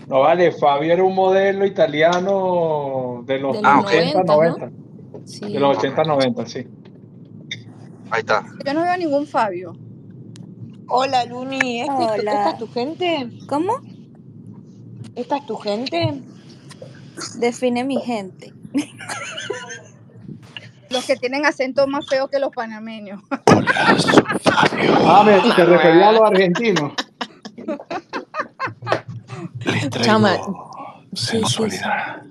No vale, Fabio era un modelo italiano de los De los ok. 80, 90, 90. ¿no? Sí. De los 80, 90, sí. Ahí está. Yo no veo ningún Fabio. Hola, Luni. ¿Esta, es tu- Hola. ¿Esta es tu gente? ¿Cómo? ¿Esta es tu gente? Define mi gente. Los que tienen acento más feo que los panameños. Ah, me, te refería a los argentinos. Les traigo Sí, sí, sí. sensualidad.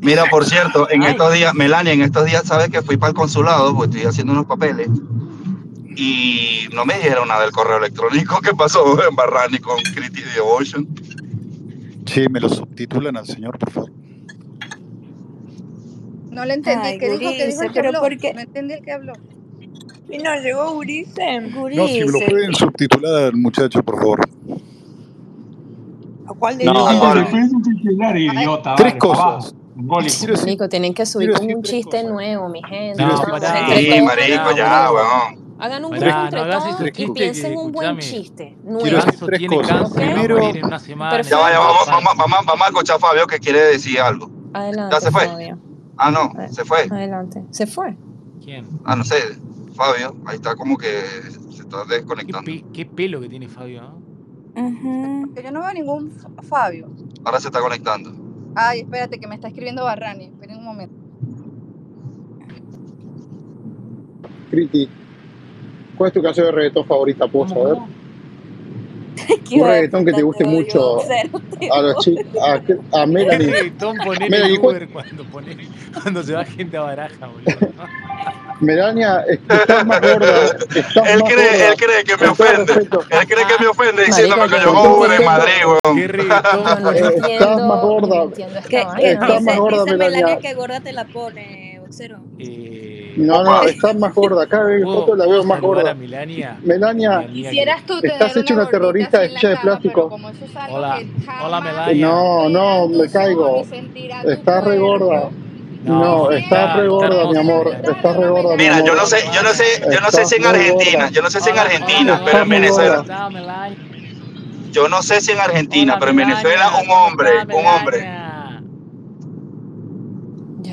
Mira, por cierto, en Ay. estos días, Melania, en estos días, sabes que fui para el consulado, pues estoy haciendo unos papeles y no me dijeron nada del correo electrónico que pasó en Barrani con Criti Devotion. Che, me lo subtitulan al señor, por favor. No le entendí. Ay, ¿Qué dijo? ¿Qué dijo Gurice, pero habló? ¿por qué? No entendí el que habló. ¿Y no llegó Urice? No, si me lo Gurice. pueden subtitular al muchacho, por favor. ¿A cuál de No, ahora. subtitular, idiota. Tres Vale, para cosas. Decir, Marico, tienen que subir con un chiste cosas. nuevo, mi gente. No, entre Sí, marico, hagan un ya, weón. Hagan un grupo no entre hagas todos y piensen un buen chiste nuevo. tiene cosas. cáncer Primero, morir en una semana. Ya vaya, vamos, vamos, vamos, vamos a escuchar a Fabio que quiere decir algo. ¿Ya Adelante, se fue? Fabio. Ah, no, se fue. Adelante. Se fue. ¿Quién? Ah, no sé, Fabio, ahí está como que se está ¿Qué, desconectando. pe- qué pelo que tiene Fabio, ¿no? Ujú. Que yo no veo ningún Fabio. Ahora se está conectando. Ay, espérate, que me está escribiendo Barrani. Esperen un momento. Criti, ¿cuál es tu canción de reggaetón favorita? ¿Puedo ¿Cómo, saber? cómo? Un reggaetón que te guste mucho a los odio. chicos, a, a ¿Qué Melanie. reggaetón poner Melanie, en ¿cuál- Uber cuando, pone, cuando se va gente a baraja, boludo? Melania, es que estás más gorda, estás Él más cree, gorda, él cree que me ofende. Él cree que me ofende diciéndome que yo Uber en. Madrid, weón. ¿Qué reggaetón? Yo no Eh, estás más entiendo, no gorda, estás más gorda, Melania. que gorda te la pone, boxero. Eh, No, no, estás más gorda, cada vez que ¿puedo, foto la veo más gorda. Melania? Melania. Quisieras tú estás hecha una terrorista de pero plástico. como eso es algo Hola, hola Melania. No, no, me caigo. Estás re gorda. No, No, está, estás re está gorda, mi amor. Melania. Estás re gorda, mi Mira, yo no sé, yo no sé, yo no sé si en Argentina, yo no sé si en Argentina, pero en muy Melania, ¿cómo Venezuela, está yo no sé si en Argentina, pero en Venezuela un ¿cómo hombre, está un hombre.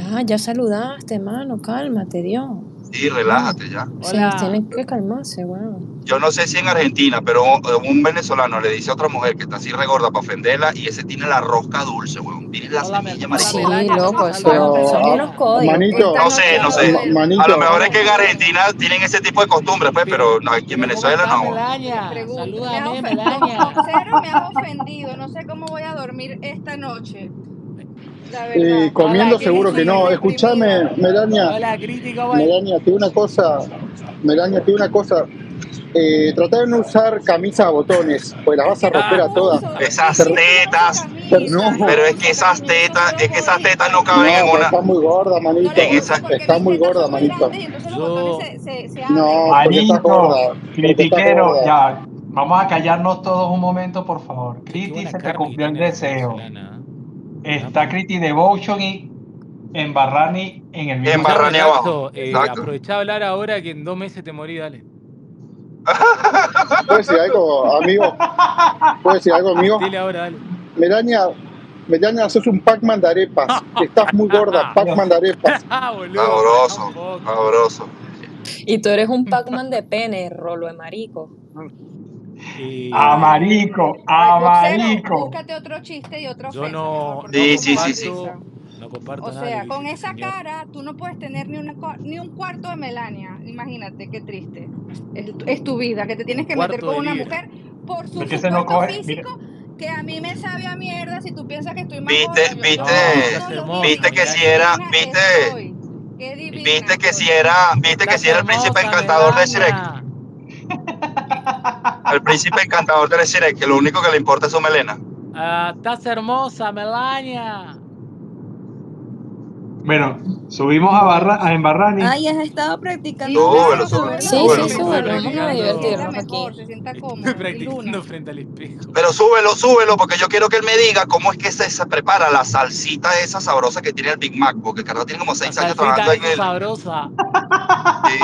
Ya, ya saludaste, mano, cálmate, Dios. Sí, relájate ya. Sí, Hola. tienen que calmarse, weón. Yo no sé si en Argentina, pero un, venezolano le dice a otra mujer que está así regorda para ofenderla y ese tiene la rosca dulce, weón. Tiene la semilla, hola Sí, marico. Melania, ¿cómo loco, eso Pero, Melania? son ah, unos códigos. manito, No sé, no sé. A lo mejor es que en Argentina tienen ese tipo de costumbres, pues, pero no, aquí en Pero ¿cómo Venezuela no. Boxero, me has ofendido. No sé cómo voy a dormir esta noche. Eh, comiendo Hola, seguro que no. Escúchame. Melania, Hola, Criti, ¿cómo es? Melania, te digo una cosa, Melania, te digo una cosa. Eh, trata de no usar camisa a botones, pues las vas a romper a todas. Esas tetas, no, pero es que esas tetas, es que esas tetas no caben en no, pero una, estás muy gorda, No manito. en Estás mis muy gorda, manito. Yo. No, Manito, gorda, critiquero, gorda. ya. Vamos a callarnos todos un momento, por favor. Criti, se te cumplió el deseo. Está Apa. Criti Devotion y en Barrani en el mismo en Escuchame, Barrani sitio. abajo. Eh, aprovechá a hablar ahora que en dos meses te morí, dale. ¿Puedes decir algo, amigo? ¿Puedes decir algo, amigo? Dile ahora, dale. Melania, Melania, sos un Pac-Man de arepas. Estás muy gorda, Pac-Man de arepas. Ah, Sabroso, sabroso. Y tú eres un Pac-Man de pene, rolo de marico. Eh, Amarico, boxero, amarico. búscate otro chiste y otra yo no, no Sí, sí, sí, sí. no comparto O sea, con esa señor. cara tú no puedes tener ni, una, co- ni un cuarto de Melania. Imagínate, qué triste. Es, tu- es tu vida, que te tienes que meter cuarto con de una libra. mujer por su se no supuesto coge. Mira, físico, que a mí me sabe a mierda si tú piensas que estoy más Viste, gorda. Viste, No, viste que si era, viste, viste que si era, viste que si era el príncipe encantador de Shrek. El príncipe encantador de Shrek, que lo único que le importa es su melena. Ah, estás hermosa, Melania. bueno, subimos a, Barra, a en Barrani. Ay, has estado practicando Súbelo, súbelo, Sí, sí, súbelo. Vamos a Se sienta divertirnos aquí. se sienta cómodo. Y practicando Luna. frente al espejo. Pero súbelo, súbelo, porque yo quiero que él me diga cómo es que se, se prepara la salsita esa sabrosa que tiene el Big Mac, porque el carajo tiene como La seis años trabajando en el... sabrosa. sí.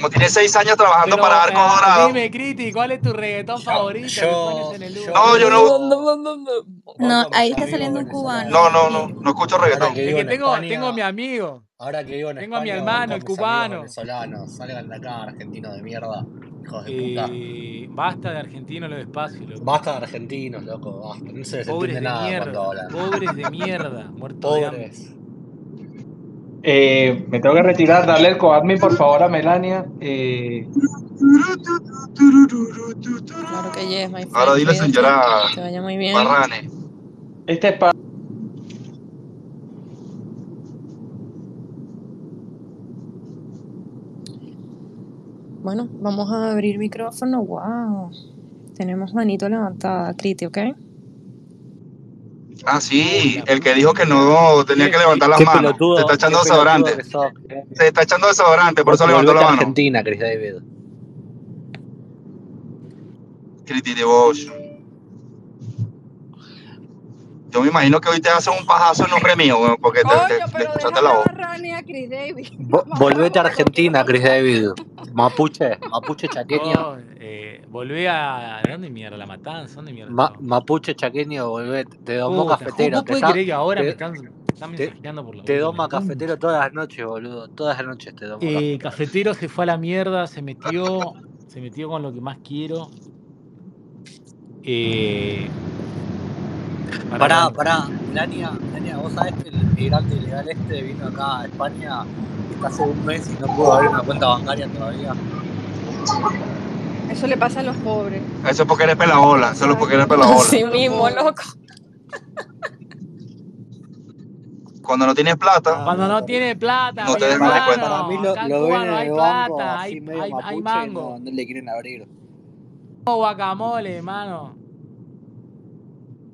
Como tiene seis años trabajando Pero para Arcos ah, Dorados. dime, Criti, ¿cuál es tu reggaetón Yo, favorito yo, en el? No, yo no, No, no, no, no. No, Voy como ahí está saliendo un cubano. no, no, no, no escucho reggaetón. que Es vivo que en tengo, tengo a mi amigo. ahora que vivo en Tengo a mi hermano, el cubano. Salgan de acá, argentinos de mierda, hijos de puta. Eh, basta de argentino lo despacio, loco. Basta de argentinos, loco, basta. No se les Pobres entiende de nada cuando mierda, hablan. pobres de mierda, muertos de. Eh, me tengo que retirar, darle el coadmin por favor a Melania. Eh, Claro que yes, my Ahora dile señora Que vaya muy bien. Barrane. este es para. Bueno, vamos a abrir micrófono. Wow. Tenemos manito levantada, Criti, ¿ok? Ah, sí, el que dijo que no tenía que levantar las manos. Se está echando desodorante. eh. Se está echando desodorante, por eso levantó la mano. Argentina, Chris David. Criti Devotion. Yo me imagino que hoy te hacen un pajazo en nombre mío, porque Coño, te, te, pero te la voz. Chris volvete a Argentina, Chris Davis. Mapuche, Mapuche chaqueño. No, eh, volví a. ¿Dónde mierda? La matanza, ¿dónde mierda? Ma Mapuche chaqueño, volvete. Te domo cafetero. ¿Cómo puedes creer que ahora te, me están, están mensajeando por la Te doma cafetero todas las noches, boludo. Todas las noches te domo. Eh, cafetero. cafetero se fue a la mierda, se metió, se metió con lo que más quiero. Eh Pará, pará, Melania, Melania, vos sabés que el inmigrante ilegal este vino acá a España hace un mes y no pudo abrir una cuenta bancaria todavía. Eso le pasa a los pobres. Eso es porque eres pelabola, solo porque eres pelabola. Sí mismo, loco. Cuando no tienes plata. Ah, Cuando no tienes plata. No te des mala cuenta. Para lo, lo hay plata, hay, hay, mango. No, le quieren abrir. Oh, guacamole, mano.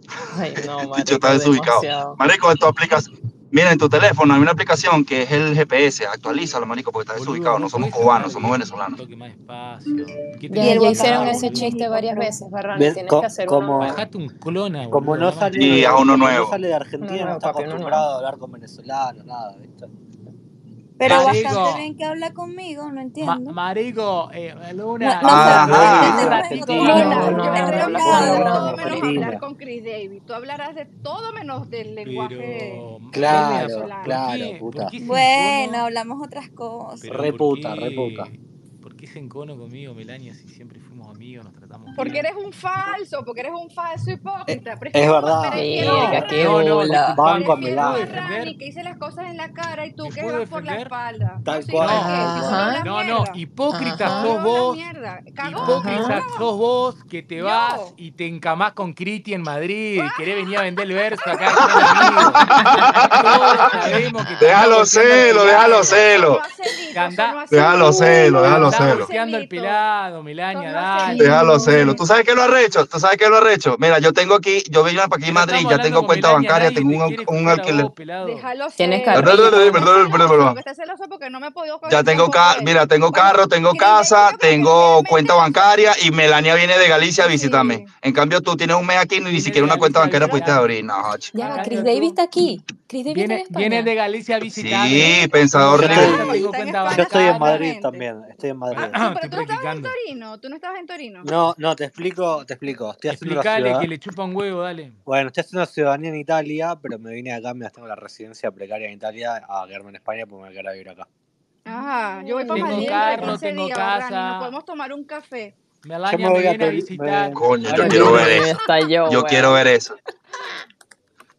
Ay, no, desubicado. Demasiado. Marico, esto aplicas. Mira, en tu teléfono hay una aplicación que es el GPS. Actualízalo, marico, porque estás desubicado. No somos cubanos, somos venezolanos. Ya, ya hicieron ese chiste varias veces, Barrón. Tienes que hacer como, un clona, y a uno nuevo. no sale de Argentina, no, está acostumbrado a hablar con venezolanos, nada, ¿viste? Pero marico, bastante bien que habla conmigo, no entiendo. Ma marico, eh, Luna. hablar con Chris Davis. Tú hablarás de todo menos del lenguaje. Pero, claro, claro, puta. Bueno, hablamos otras cosas. Reputa, reputa. ¿Por qué Gencono conmigo, Melania, si siempre fue porque eres un falso, porque eres un falso hipócrita. Eh, es verdad. Qué hola. A. Que hice las cosas en la cara y tú quedas por la espalda. Tal no, cual. Ah, no, no, hipócrita sos vos. Hipócrita sos vos que te vas y te encamás con Criti en Madrid. Y querés venir a vender el verso acá. Todos sabemos que déjalo celo, déjalo celo. Déjalo celo, déjalo celo. Déjalo hacerlo. ¿Tú sabes qué lo ha hecho? ¿Tú sabes qué lo ha hecho? Mira, yo tengo aquí, yo vivo aquí en Madrid, ya tengo cuenta bancaria, tengo un, un alquiler. Déjalo Tienes Perdón, porque no Ya tengo mira, tengo carro, tengo casa, tengo cuenta bancaria y Melania viene de Galicia a visitarme. En cambio, tú tienes un mes aquí y ni siquiera una cuenta bancaria pudiste abrir. No, Ya, Chris Davis está aquí. Chris Davis viene, viene de Galicia a visitarme. Sí, pensador libre. Yo estoy en Madrid también. Estoy en Madrid. Ah, pero tú estabas en Torino. Tú no estabas en Torino. No, no, te explico, te explico. Estoy Explicale que le chupa un huevo, dale. Bueno, estoy haciendo ciudadanía en Italia, pero me vine acá, me tengo la residencia precaria en Italia a quedarme en España porque me voy a quedar a vivir acá. Ah, yo voy para tengo Madrid. Carro, tengo casa. Barran, podemos tomar un café. Melania me, me viene a, visitar. Coño, yo quiero ver eso. Yo quiero ver eso.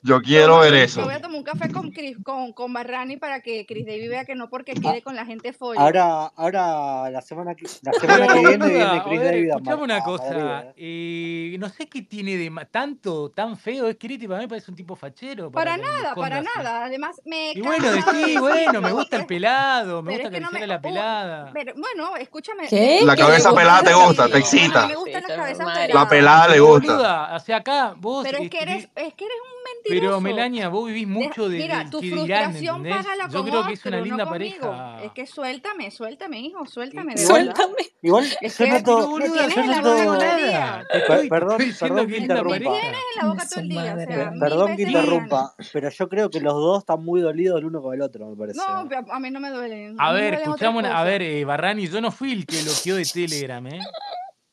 Yo quiero ver eso. Voy a tomar un café con, Chris, con, con Barrani para que Chris David vea que no porque ah. quede con la gente folla. Ahora, ahora la semana que, la semana que viene viene Chris David. Escuchame una ah, cosa. Eh, eh, no sé qué tiene de tanto, tan feo. Es Chris, para mí parece un tipo fachero. Para, nada, para nada. Además, me. Y bueno, bueno, me gusta el pelado. Me gusta que no me... la uh, pelada. Bueno, escúchame. ¿Qué? La cabeza pelada te gusta, te excita. La pelada le gusta. O sea, acá vos. Pero es que eres, es que eres un mentiroso. Pero Melania, vos vivís mucho de. Mira, de, tu frustración dirán, págala Yo creo que es una linda pareja. Es que suéltame, suéltame, hijo, suéltame. De suéltame. Igual, es que yo Perdón, perdón que interrumpa. Perdón que interrumpa, pero yo creo que los dos están muy dolidos el uno con el otro, me parece. No, a mí no me duele. A ver, escuchamos, a ver, eh, Barrani, yo no fui el que elogió de Telegram, ¿eh?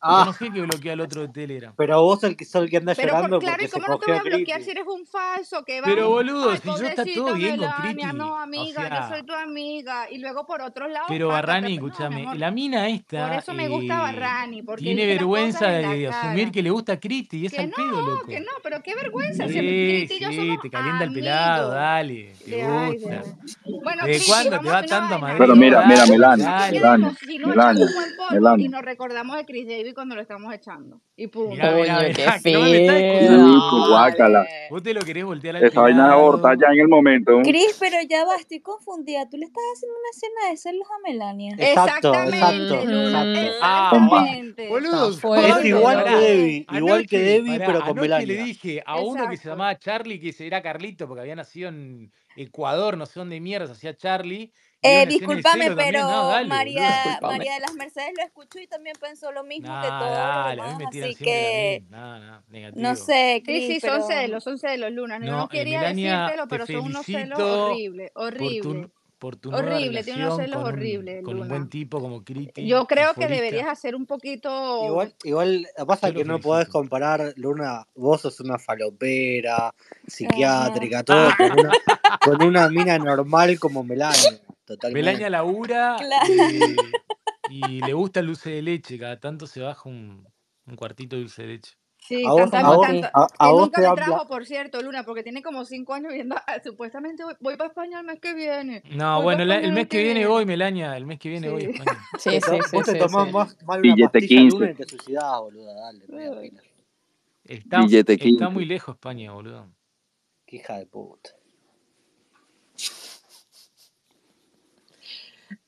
Ah. Yo no sé que bloquea al otro de Telegram. Pero vos el que, el que anda pero llorando. Por, claro, ¿y cómo no te voy a bloquear si eres un falso? Que va, pero boludo, si yo está todo bien con Criti. No, amiga, o sea, yo soy tu amiga. Y luego por otro lado. Pero Barrani, pero, escúchame, no, la mina esta. Por eso me gusta eh, Barrani. Porque tiene vergüenza de, asumir que le gusta Criti. Y es que al no, pedo, loco. Que no, pero qué vergüenza. Sí, si sí, yo te calienta amigos. el pelado, dale. Te gusta. Bueno, ¿De cuándo te va tanto a Madrid? Pero mira, mira, Melania. Melania. Y nos recordamos de Chris David cuando lo estamos echando. Y pum. Mira, Coño, qué no feo. No, eh. lo querés voltear al Esa vaina de ya en el momento. Cris, pero ya va, estoy confundida. Tú le estás haciendo una escena de celos a Melania. Exacto. Exacto, exacto. Ah, boludos, es igual que Debbie, igual que Debbie, pero con Melania. le dije a uno que se llamaba Charlie, que era Carlito, porque había nacido en Ecuador, no sé dónde mierda, hacía Charlie eh, discúlpame, pero María, María de las Mercedes lo escuchó y también pensó lo mismo que todos dale, los demás, así que no sé, Chris, sí, son celos, son celos, Luna. No, quería Melania, decírtelo, pero son unos celos horribles, horribles. Horrible, tiene unos celos horribles. Con un buen tipo como crítico. Yo creo que deberías hacer un poquito. Igual, igual pasa que no podés comparar, Luna, vos sos una falopera, psiquiátrica, todo con una, con una mina normal como Melania. Melania totalmente. labura Claro. eh, y le gusta el dulce de leche. Cada tanto se baja un, un cuartito de dulce de leche. Sí, A vos, tanta, a vos, tanta- a, a que vos nunca te me trajo, por cierto, Luna, porque tiene como cinco años viendo, ah, supuestamente voy, voy para España el mes que viene. No, Voy bueno, la- el mes que viene viene. voy, Melania. El mes que viene voy a. España. Sí, te, sí, sí, vos te sí, tomás sí. más, mal una Billete pastilla de luna 15. y te suicidás. Dale, no. Está, Billete está 15. muy lejos España, boludo. Qué hija de puta.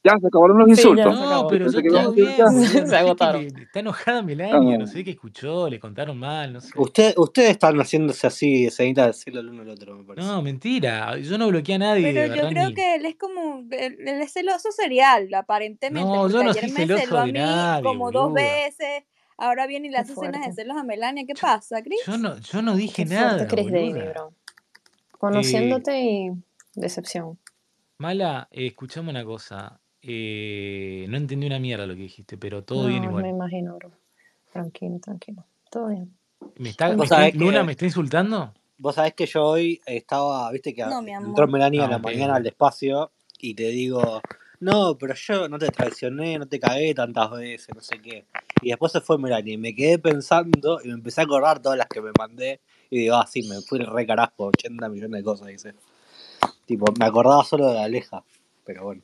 Ya, se acabaron los insultos. se No, pero Pensé que bien. No Se agotaron. está enojada Melania, no Ah, sé qué escuchó, le contaron mal, no sé. Usted, ustedes están haciéndose así, escenitas de decirlo el uno al otro, me parece. No, mentira. Yo no bloqueé a nadie, Pero yo creo que él es como, él, es celoso serial, aparentemente, No, yo no soy me celoso a de mí nadie, como dos veces, ahora viene y le hace escenas de celos a Melania, ¿qué Yo, pasa, Chris? yo no, yo no dije Qué nada, Chris David, bro. Eh, Conociéndote y decepción. Mala, eh, escuchame una cosa. Eh, no entendí una mierda lo que dijiste, pero todo bien No, me igual. imagino, bro. Tranquilo, tranquilo. Todo bien. ¿Me está, me Luna que, me está insultando? vos sabés que yo hoy estaba, viste que No, entró. Melania a Ah, la mañana al ok. espacio y te digo, no, pero yo no te traicioné, no te cagué tantas veces, no sé qué. Y después se fue Melania y me quedé pensando y me empecé a acordar todas las que me mandé y digo, ah, sí, me fui re carajo, 80 millones de cosas, dice. Tipo, me acordaba solo de la Aleja, pero bueno.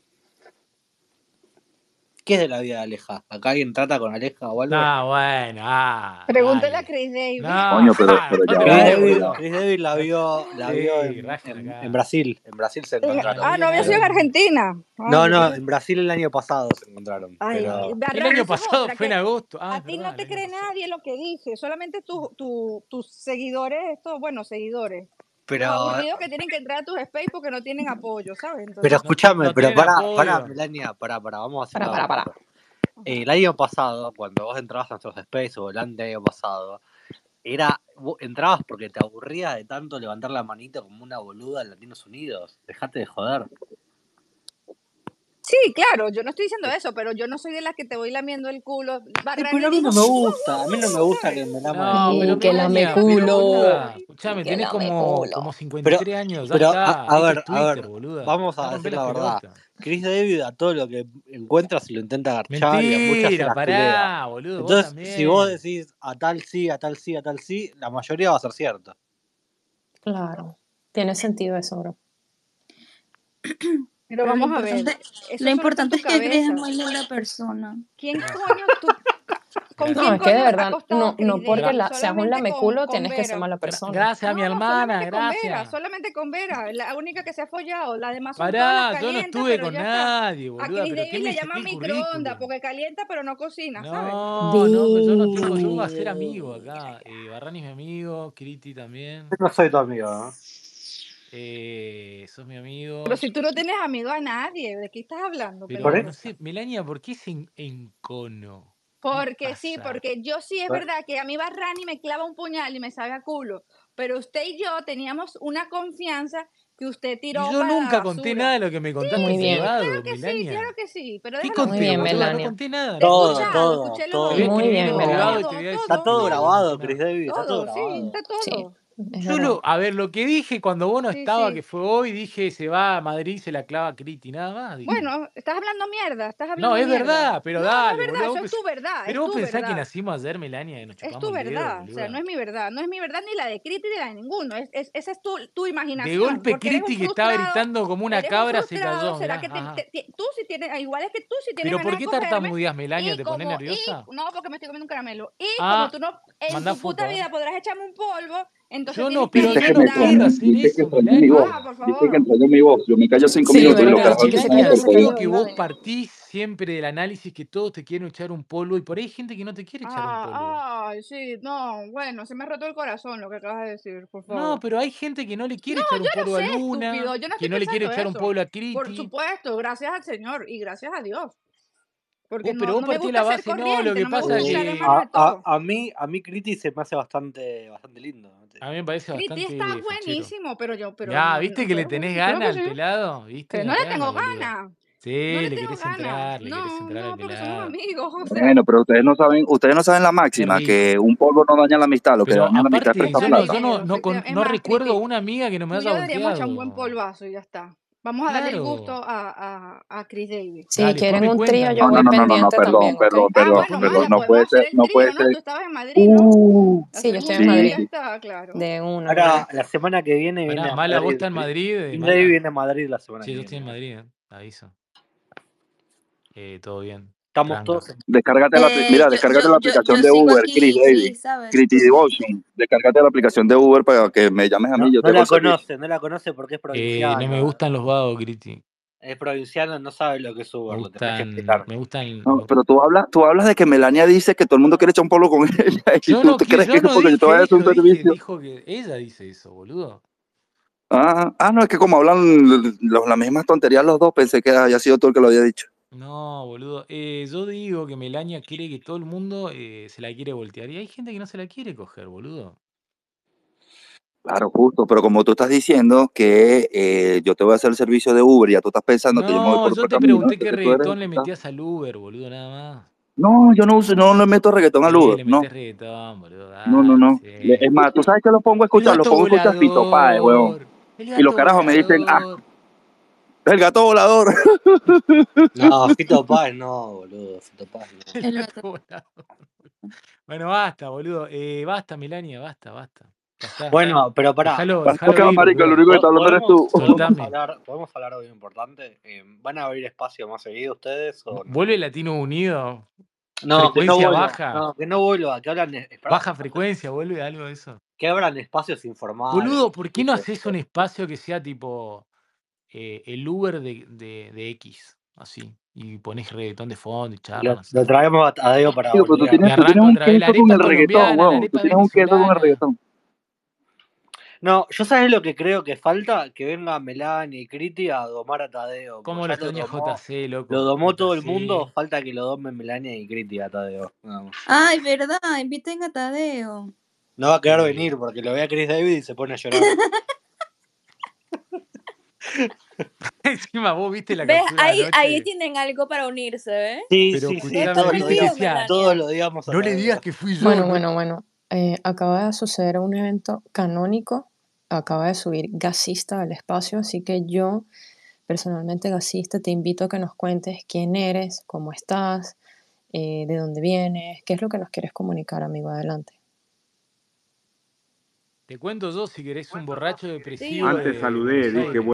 ¿Qué es de la vida de Aleja? ¿Acá alguien trata con Aleja o algo? Ah, bueno, ah, Pregúntale a. Chris David. No, Coño, pero, pero no ya te Chris David la vio, la vio Sí, en. Brasil. En Brasil se No, no encontraron. Ah, no había sido en Argentina. No, Ay, no, Dios. en Brasil el año pasado se encontraron. Ay, Pero El año pasado fue en agosto. Ah, a ti no te cree nadie lo que dice, solamente tu- tu- tus seguidores, estos, bueno, seguidores, pero aburridos que tienen que entrar a tus space porque no tienen apoyo, ¿sabes? pero Entonces, escúchame, no pero pará, apoyo. Melania, pará, pará, vamos a hacer Para, para, para. El año pasado, cuando vos entrabas a nuestros space o el año pasado, era, vos entrabas porque te aburrías de tanto levantar la manita como una boluda en Latinos Unidos. Dejate de joder. Sí, claro, yo no estoy diciendo eso, pero yo no soy de las que te voy lamiendo el culo, pero a mí no me "Wow, gusta, a mí no me gusta que me laman el culo. Que lame culo. tenés lame como, como Pero, 53 años, pero a, ver, a ver, boluda. vamos a decir la verdad. Chris David a todo lo que encuentra se lo intenta agarchar y a muchas se Mentira, las pará, boludo, vos Entonces, si vos decís a tal sí, a tal sí, a tal sí, la mayoría va a ser cierto. Claro. Tiene sentido eso, bro. Pero vamos a ver, eso lo importante es que Chris es cabeza. muy linda persona. ¿Quién coño tú, con Gracias. No, quién es que de verdad, no, Chris no porque la, seas un con, lameculo con tienes que ser mala persona. gracias a mi No, no, hermana, solamente con Vera, gracias. solamente con Vera, la única que se ha follado. Las demás son Pará, yo no estuve con nadie, A boluda, Chris pero ¿qué David me le el microondas porque calienta pero no cocina, ¿sabes? No, no, pero yo no tengo, yo voy a ser amigo acá. Eh, Barrani es mi amigo, Kriti también. Yo no soy tu amigo, ¿no? Eh, sos mi amigo. Pero si tú no tienes amigo a nadie, ¿de qué estás hablando, Pero Por no sé, Melania, ¿por qué es en, encono? ¿Qué Porque sí, porque yo sí es Por- verdad que a mí Barrani me clava un puñal y me sabe a culo, pero usted y yo teníamos una confianza que usted Y tiró yo para la nunca conté nada de lo que me contaste Muy en bien. privado, Claro que sí, claro Melania. que sí, pero ¿Qué déjalo Muy conté, bien, boluda? No Melania. conté nada. Todo, escuchado, todo. Muy bien, Melania. Está todo, grabado, conté Chris. David, está todo sí, está Sí, todo. Es lo, a ver, lo que dije cuando vos no Sí, estaba, sí. que fue hoy, dije se va a Madrid, se la clava a Criti, nada más, dije. Bueno, estás hablando mierda, estás No, hablando es mierda. verdad, pero No, no es dale, verdad, boludo. eso Vos es tu verdad, es pero vos tu pensás que nacimos ayer, Melania, y nos Es chupamos tu el dedo, verdad, o sea, no es mi verdad, no es mi verdad ni la de Criti ni la de ninguno, es, es- esa es tu, tu De imaginación, golpe eres un Criti que estaba gritando como una cabra se cayó, ¿será mirá, que te- te- tú sí tienes, igual es que tú sí tienes Pero ¿por qué de tartamudeas, Melania? ¿Te pones nerviosa? no, porque me estoy comiendo un caramelo, y Ah, como tú no, en tu puta a vida podrás echarme un polvo, entonces Yo no, pero yo que no hacer eso, mi voz. Por Dice que extrañó mi voz. Yo me callo cinco Sí, minutos y lo que yo creo que vos partís siempre del análisis que todos te quieren echar un polvo y por ahí hay gente que no te quiere echar un polvo. ah, ay, sí, no, bueno, se me ha roto el corazón lo que acabas de decir, por No, favor. pero hay gente que no le quiere No, echar un polvo a Luna, no que no le quiere echar un polvo a Por Criti. supuesto, gracias al Señor y gracias a Dios. Porque pero no, vos no partís la base, no, lo que no pasa es que a, a, a mí, a mí Criti se me hace bastante, bastante lindo. ¿No? Te a mí me parece bastante está fachero. buenísimo, pero yo, pero Ya, no, ¿viste no, que le pero tenés ganas al sí. pelado? ¿Viste? Que No no le tengo ganas. No Sí, le le tengo querés ganas. entrar, le querés No, entrar al no, porque somos amigos. O sea, Bueno, pero ustedes no saben, ustedes no saben la máxima, rico. que un polvo no daña la amistad, lo que Pero daña la amistad prestar yo no, plata. yo no, no, con- no más, recuerdo una amiga que no me tú y haya yo deberíamos echar un buen volteado. polvazo y ya está. Vamos a darle el gusto Claro. a, a, a Chris Davis. Si Dale, quieren un trío, yo ¿no? No, voy no, no, no, no, pendiente perdón, también, perdón, Ah, perdón, bueno, perdón, Mala, no puede ser, no puede ¿no? ser. Tú estabas en Madrid, ¿no? Uh, Sí, yo estoy en sí, ya Madrid. sí. está, claro. De una, Ahora, la semana que viene viene Pará, a Mala, vos Madrid. estás en Madrid, eh, Chris Davis viene a Madrid la semana Sí, que yo estoy en viene. Madrid, eh, aviso. Eh, todo bien, Estamos todos en... Descárgate la, Eh, mira, yo, descárgate yo, la aplicación yo de Uber, Chris aquí, Davis, sí, ¿sabes? Criti Devotion. Descárgate la aplicación de Uber para que me llames a No, mí, yo no te la conoce, no la conoce porque es Eh, no me gustan los vagos, Griti. Es provinciano, no sabe lo que es Me Uber, lo tenés que gustan, explicar. me gustan. No, pero tú hablas, tú hablas de que Melania dice que todo el mundo quiere echar un polo con ella y Yo tú no, te que crees que es porque yo te voy a un servicio. dijo que ella dice eso, boludo. Ah, ah, no, es que como hablan los, las mismas tonterías los dos, pensé que había sido tú el que lo había dicho. No, boludo. Eh, yo digo que Melania cree que todo el mundo eh, se la quiere voltear. Y hay gente que no se la quiere coger, boludo. Claro, justo, pero como tú estás diciendo que eh, yo te voy a hacer el servicio de Uber y ya tú estás pensando que yo me voy No, por yo otro te camino, pregunté qué entonces tú eres... reggaetón le metías al Uber, boludo, nada más. No, yo no uso, no le meto reggaetón al Sí, Uber, le no, metés reggaetón, boludo. no, no, Dale, no. Le- sí. Es más, tú sabes que lo pongo a El escuchar, lo gato pongo a escuchar Fito Páez, huevón. volador. El Y los gato carajos me dicen, ah, volador. El gato volador. No, Fito Paz no, boludo, Fito Paz no. El gato volador. Bueno, basta, boludo. Eh, basta, Melania, basta, basta. Bueno, pero pará, Dejalo, Acá, dejalo ir, marico, lo único que está ¿po- hablando eres ¿podemos, tú. podemos, hablar, ¿podemos hablar de algo importante? Eh, ¿Van a abrir espacio más seguido ustedes o no? ¿Vuelve Latino Unido? No, que no ¿Frecuencia vuelva, baja? no, que no vuelva, que hablan, ¿Baja frecuencia? ¿Vuelve algo de eso? que abran espacios informales. Boludo, ¿por qué no haces un espacio que sea tipo eh, el Uber de, de, de X? Así. Y pones reggaetón de fondo y Lo, así. lo traemos a Tadeo para Digo, pero tú tienes, tú tienes un queso con el reggaetón, weón. Tú tienes un queso con el reggaetón. No, yo sabes lo que creo que falta, que venga Melania y Criti a domar a Tadeo, ¿Cómo lo extraña JC, loco? lo domó todo el mundo, falta que lo domen Melania y Criti a Tadeo. más. Ay, verdad, inviten a Tadeo. No va a querer venir porque lo ve a Chris David y se pone a llorar. Encima vos viste la ¿Ves? Ahí, tienen algo para unirse, ¿ves? Sí, Pero sí, sí, escuchame, todos lo todos a no le digas que fui yo. Bueno, no- bueno, bueno. Eh, acaba de suceder un evento canónico. Acaba de subir Gasista al espacio, así que yo, personalmente Gasista, te invito a que nos cuentes quién eres, cómo estás, eh, de dónde vienes, qué es lo que nos quieres comunicar, amigo. Adelante. Te cuento yo si querés un borracho Sí. depresivo Antes de saludé, dije, Aires.